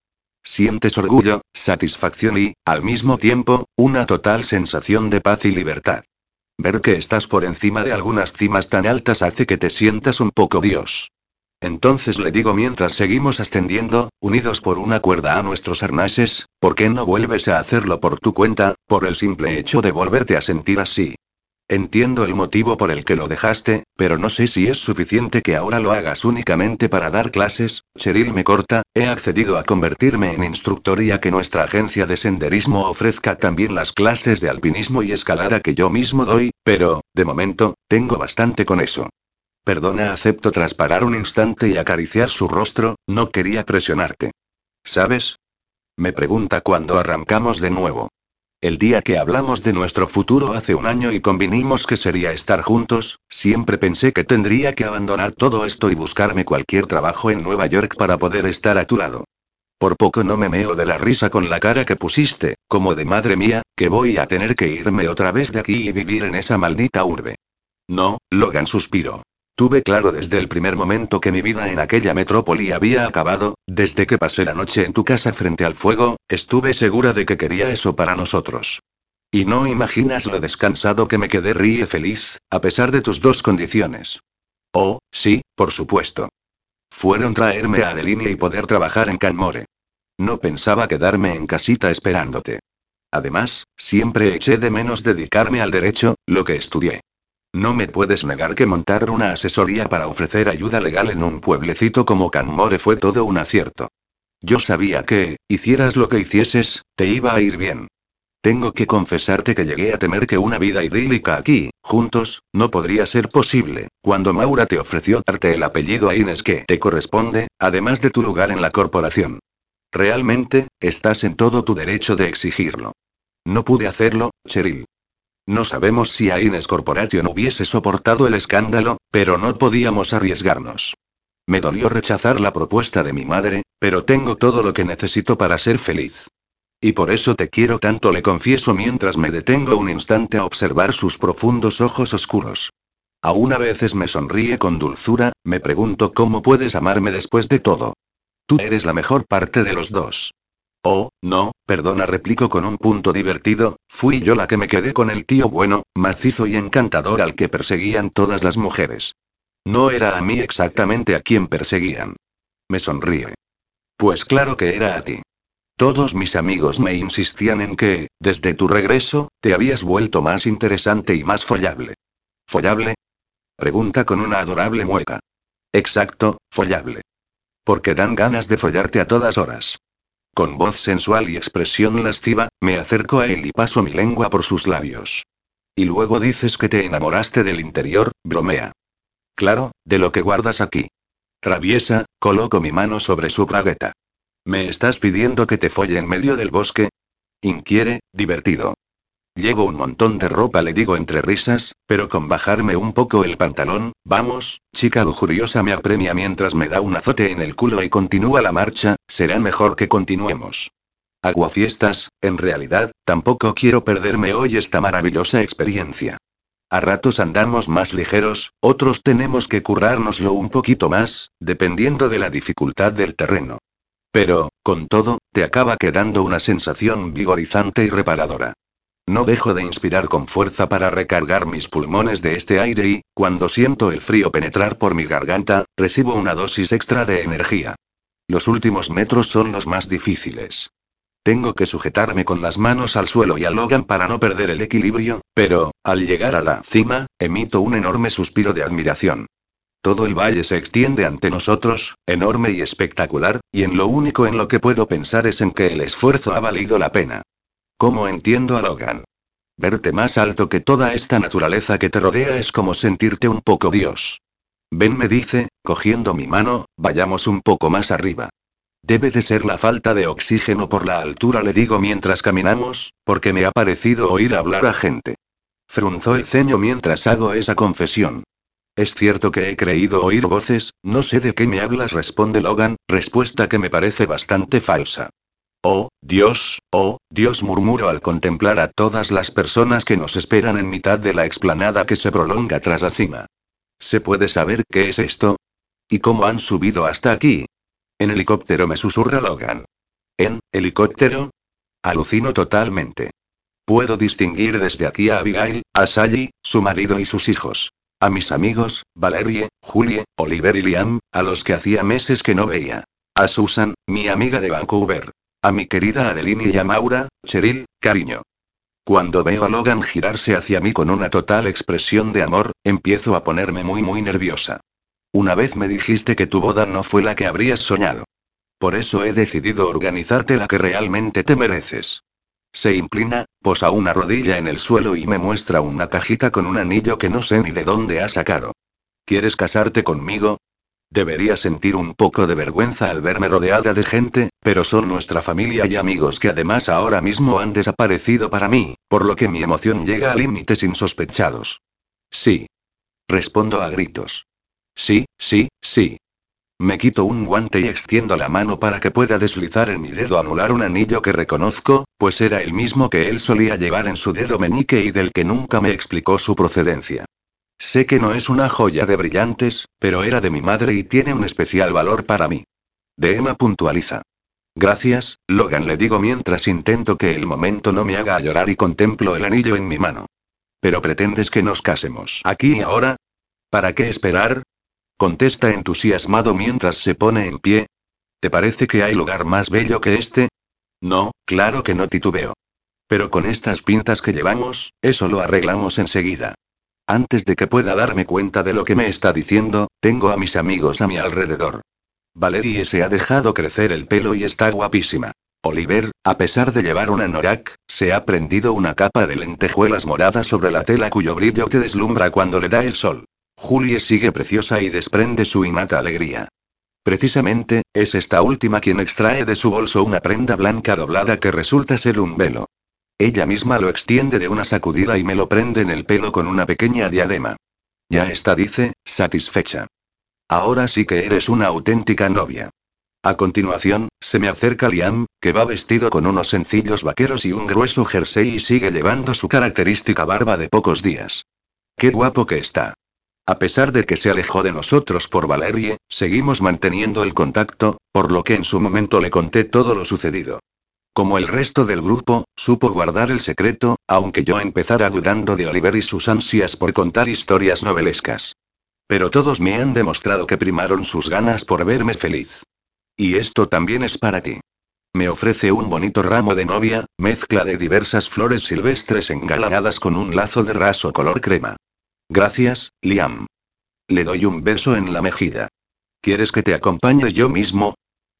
Sientes orgullo, satisfacción y, al mismo tiempo, una total sensación de paz y libertad. Ver que estás por encima de algunas cimas tan altas hace que te sientas un poco Dios. Entonces le digo mientras seguimos ascendiendo, unidos por una cuerda a nuestros arnases, ¿por qué no vuelves a hacerlo por tu cuenta, por el simple hecho de volverte a sentir así? Entiendo el motivo por el que lo dejaste, pero no sé si es suficiente que ahora lo hagas únicamente para dar clases. Cheryl me corta, he accedido a convertirme en instructor y a que nuestra agencia de senderismo ofrezca también las clases de alpinismo y escalada que yo mismo doy, pero, de momento, tengo bastante con eso. Perdona, acepto tras parar un instante y acariciar su rostro, no quería presionarte. ¿Sabes? Me pregunta cuando arrancamos de nuevo. El día que hablamos de nuestro futuro hace un año y convinimos que sería estar juntos, siempre pensé que tendría que abandonar todo esto y buscarme cualquier trabajo en Nueva York para poder estar a tu lado. Por poco no me meo de la risa con la cara que pusiste, como de madre mía, que voy a tener que irme otra vez de aquí y vivir en esa maldita urbe. No, Logan suspiró. Tuve claro desde el primer momento que mi vida en aquella metrópoli había acabado, desde que pasé la noche en tu casa frente al fuego, estuve segura de que quería eso para nosotros. Y no imaginas lo descansado que me quedé ríe feliz, a pesar de tus dos condiciones. Oh, sí, por supuesto. Fueron traerme a Adeline y poder trabajar en Canmore. No pensaba quedarme en casita esperándote. Además, siempre eché de menos dedicarme al derecho, lo que estudié. No me puedes negar que montar una asesoría para ofrecer ayuda legal en un pueblecito como Canmore fue todo un acierto. Yo sabía que, hicieras lo que hicieses, te iba a ir bien. Tengo que confesarte que llegué a temer que una vida idílica aquí, juntos, no podría ser posible, cuando Maura te ofreció darte el apellido a Inés que te corresponde, además de tu lugar en la corporación. Realmente, estás en todo tu derecho de exigirlo. No pude hacerlo, Cheryl. No sabemos si a Ines Corporation hubiese soportado el escándalo, pero no podíamos arriesgarnos. Me dolió rechazar la propuesta de mi madre, pero tengo todo lo que necesito para ser feliz. Y por eso te quiero tanto, le confieso mientras me detengo un instante a observar sus profundos ojos oscuros. Aún a veces me sonríe con dulzura, me pregunto cómo puedes amarme después de todo. Tú eres la mejor parte de los dos. Oh, no, perdona, replico con un punto divertido, fui yo la que me quedé con el tío bueno, macizo y encantador al que perseguían todas las mujeres. No era a mí exactamente a quien perseguían. Me sonríe. Pues claro que era a ti. Todos mis amigos me insistían en que, desde tu regreso, te habías vuelto más interesante y más follable. ¿Follable? Pregunta con una adorable mueca. Exacto, follable. Porque dan ganas de follarte a todas horas. Con voz sensual y expresión lasciva, me acerco a él y paso mi lengua por sus labios. Y luego dices que te enamoraste del interior, bromea. Claro, de lo que guardas aquí. Traviesa, coloco mi mano sobre su bragueta. ¿Me estás pidiendo que te folle en medio del bosque? Inquiere, divertido. Llevo un montón de ropa, le digo entre risas, pero con bajarme un poco el pantalón, vamos, chica lujuriosa me apremia mientras me da un azote en el culo y continúa la marcha, será mejor que continuemos. Aguafiestas, en realidad, tampoco quiero perderme hoy esta maravillosa experiencia. A ratos andamos más ligeros, otros tenemos que currárnoslo un poquito más, dependiendo de la dificultad del terreno. Pero, con todo, te acaba quedando una sensación vigorizante y reparadora. No dejo de inspirar con fuerza para recargar mis pulmones de este aire y, cuando siento el frío penetrar por mi garganta, recibo una dosis extra de energía. Los últimos metros son los más difíciles. Tengo que sujetarme con las manos al suelo y a Logan para no perder el equilibrio, pero, al llegar a la cima, emito un enorme suspiro de admiración. Todo el valle se extiende ante nosotros, enorme y espectacular, y en lo único en lo que puedo pensar es en que el esfuerzo ha valido la pena. ¿Cómo entiendo a Logan? Verte más alto que toda esta naturaleza que te rodea es como sentirte un poco Dios. Ven, me dice, cogiendo mi mano, vayamos un poco más arriba. Debe de ser la falta de oxígeno por la altura, le digo mientras caminamos, porque me ha parecido oír hablar a gente. Frunzó el ceño mientras hago esa confesión. Es cierto que he creído oír voces, no sé de qué me hablas, responde Logan, respuesta que me parece bastante falsa. Oh, Dios, oh, Dios murmuro al contemplar a todas las personas que nos esperan en mitad de la explanada que se prolonga tras la cima. ¿Se puede saber qué es esto? ¿Y cómo han subido hasta aquí? En helicóptero me susurra Logan. ¿En helicóptero? Alucino totalmente. Puedo distinguir desde aquí a Abigail, a Sally, su marido y sus hijos. A mis amigos, Valerie, Julie, Oliver y Liam, a los que hacía meses que no veía. A Susan, mi amiga de Vancouver. A mi querida Adeline y a Maura, Cheryl, cariño. Cuando veo a Logan girarse hacia mí con una total expresión de amor, empiezo a ponerme muy muy nerviosa. Una vez me dijiste que tu boda no fue la que habrías soñado. Por eso he decidido organizarte la que realmente te mereces. Se inclina, posa una rodilla en el suelo y me muestra una cajita con un anillo que no sé ni de dónde ha sacado. ¿Quieres casarte conmigo? Debería sentir un poco de vergüenza al verme rodeada de gente, pero son nuestra familia y amigos que además ahora mismo han desaparecido para mí, por lo que mi emoción llega a límites insospechados. Sí. Respondo a gritos. Sí, sí, sí. Me quito un guante y extiendo la mano para que pueda deslizar en mi dedo anular un anillo que reconozco, pues era el mismo que él solía llevar en su dedo meñique y del que nunca me explicó su procedencia. Sé que no es una joya de brillantes, pero era de mi madre y tiene un especial valor para mí. De Emma puntualiza. Gracias, Logan le digo mientras intento que el momento no me haga llorar y contemplo el anillo en mi mano. Pero pretendes que nos casemos aquí y ahora? ¿Para qué esperar? Contesta entusiasmado mientras se pone en pie. ¿Te parece que hay lugar más bello que este? No, claro que no titubeo. Pero con estas pintas que llevamos, eso lo arreglamos enseguida. Antes de que pueda darme cuenta de lo que me está diciendo, tengo a mis amigos a mi alrededor. Valerie se ha dejado crecer el pelo y está guapísima. Oliver, a pesar de llevar una norak, se ha prendido una capa de lentejuelas moradas sobre la tela cuyo brillo te deslumbra cuando le da el sol. Julie sigue preciosa y desprende su innata alegría. Precisamente, es esta última quien extrae de su bolso una prenda blanca doblada que resulta ser un velo. Ella misma lo extiende de una sacudida y me lo prende en el pelo con una pequeña diadema. Ya está, dice, satisfecha. Ahora sí que eres una auténtica novia. A continuación, se me acerca Liam, que va vestido con unos sencillos vaqueros y un grueso jersey y sigue llevando su característica barba de pocos días. ¡Qué guapo que está! A pesar de que se alejó de nosotros por Valerie, seguimos manteniendo el contacto, por lo que en su momento le conté todo lo sucedido. Como el resto del grupo, supo guardar el secreto, aunque yo empezara dudando de Oliver y sus ansias por contar historias novelescas. Pero todos me han demostrado que primaron sus ganas por verme feliz. Y esto también es para ti. Me ofrece un bonito ramo de novia, mezcla de diversas flores silvestres engalanadas con un lazo de raso color crema. Gracias, Liam. Le doy un beso en la mejilla. ¿Quieres que te acompañe yo mismo?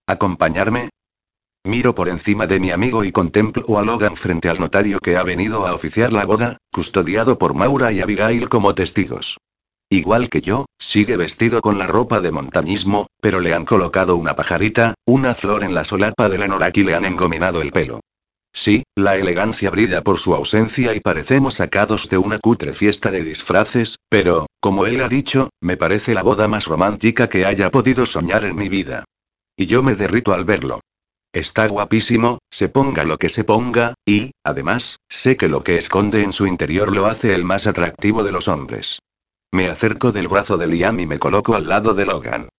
¿Acompañarme? Miro por encima de mi amigo y contemplo a Logan frente al notario que ha venido a oficiar la boda, custodiado por Maura y Abigail como testigos. Igual que yo, sigue vestido con la ropa de montañismo, pero le han colocado una pajarita, una flor en la solapa del anorak y le han engominado el pelo. Sí, la elegancia brilla por su ausencia y parecemos sacados de una cutre fiesta de disfraces, pero, como él ha dicho, me parece la boda más romántica que haya podido soñar en mi vida. Y yo me derrito al verlo. Está guapísimo, se ponga lo que se ponga, y, además, sé que lo que esconde en su interior lo hace el más atractivo de los hombres. Me acerco del brazo de Liam y me coloco al lado de Logan.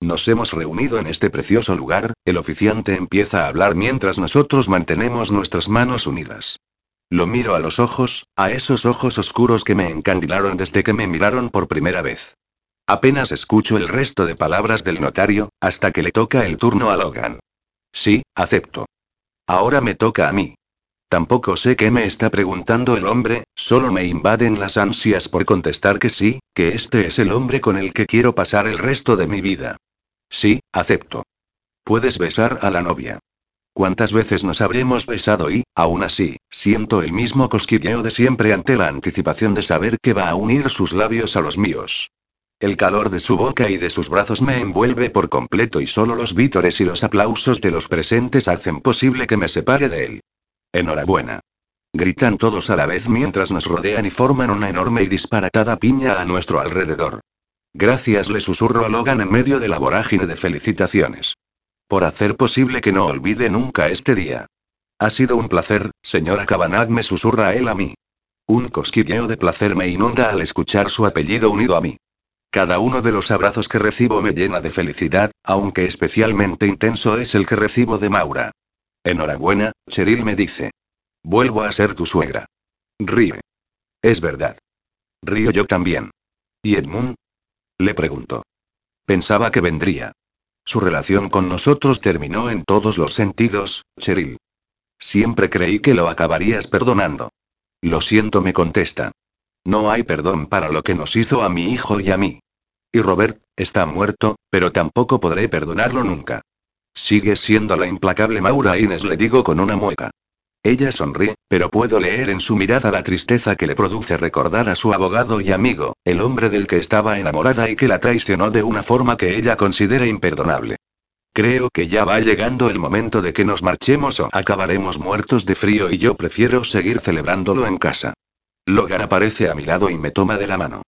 Nos hemos reunido en este precioso lugar, el oficiante empieza a hablar mientras nosotros mantenemos nuestras manos unidas. Lo miro a los ojos, a esos ojos oscuros que me encandilaron desde que me miraron por primera vez. Apenas escucho el resto de palabras del notario, hasta que le toca el turno a Logan. Sí, acepto. Ahora me toca a mí. Tampoco sé qué me está preguntando el hombre, solo me invaden las ansias por contestar que sí, que este es el hombre con el que quiero pasar el resto de mi vida. Sí, acepto. Puedes besar a la novia. ¿Cuántas veces nos habremos besado y, aún así, siento el mismo cosquilleo de siempre ante la anticipación de saber que va a unir sus labios a los míos? El calor de su boca y de sus brazos me envuelve por completo y solo los vítores y los aplausos de los presentes hacen posible que me separe de él. Enhorabuena. Gritan todos a la vez mientras nos rodean y forman una enorme y disparatada piña a nuestro alrededor. Gracias, le susurro a Logan en medio de la vorágine de felicitaciones. Por hacer posible que no olvide nunca este día. Ha sido un placer, señora Cabanagh, me susurra él a mí. Un cosquilleo de placer me inunda al escuchar su apellido unido a mí. Cada uno de los abrazos que recibo me llena de felicidad, aunque especialmente intenso es el que recibo de Maura. Enhorabuena, Cheryl me dice. Vuelvo a ser tu suegra. Ríe. Es verdad. Río yo también. ¿Y Edmund? Le pregunto. Pensaba que vendría. Su relación con nosotros terminó en todos los sentidos, Cheryl. Siempre creí que lo acabarías perdonando. Lo siento, me contesta. No hay perdón para lo que nos hizo a mi hijo y a mí. Y Robert, está muerto, pero tampoco podré perdonarlo nunca. Sigue siendo la implacable Maura Inés, le digo con una mueca. Ella sonríe, pero puedo leer en su mirada la tristeza que le produce recordar a su abogado y amigo, el hombre del que estaba enamorada y que la traicionó de una forma que ella considera imperdonable. Creo que ya va llegando el momento de que nos marchemos o acabaremos muertos de frío y yo prefiero seguir celebrándolo en casa. Logan aparece a mi lado y me toma de la mano.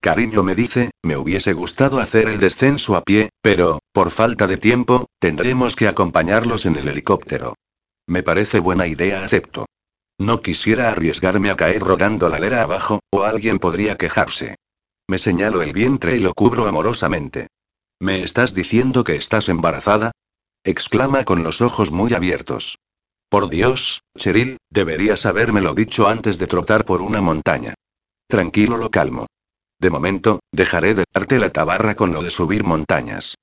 Cariño me dice, me hubiese gustado hacer el descenso a pie, pero, por falta de tiempo, tendremos que acompañarlos en el helicóptero. Me parece buena idea, acepto. No quisiera arriesgarme a caer rodando la ladera abajo, o alguien podría quejarse. Me señalo el vientre y lo cubro amorosamente. ¿Me estás diciendo que estás embarazada? exclama con los ojos muy abiertos. Por Dios, Cheryl, deberías habérmelo dicho antes de trotar por una montaña. Tranquilo, lo calmo. De momento, dejaré de darte la tabarra con lo de subir montañas.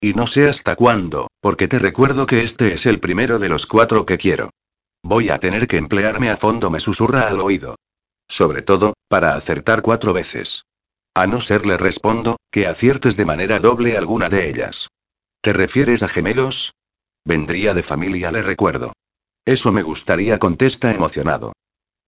Y no sé hasta cuándo, porque te recuerdo que este es el primero de los cuatro que quiero. Voy a tener que emplearme a fondo, me susurra al oído. Sobre todo, para acertar cuatro veces. A no ser le respondo, que aciertes de manera doble alguna de ellas. ¿Te refieres a gemelos? Vendría de familia, le recuerdo. Eso me gustaría, contesta emocionado.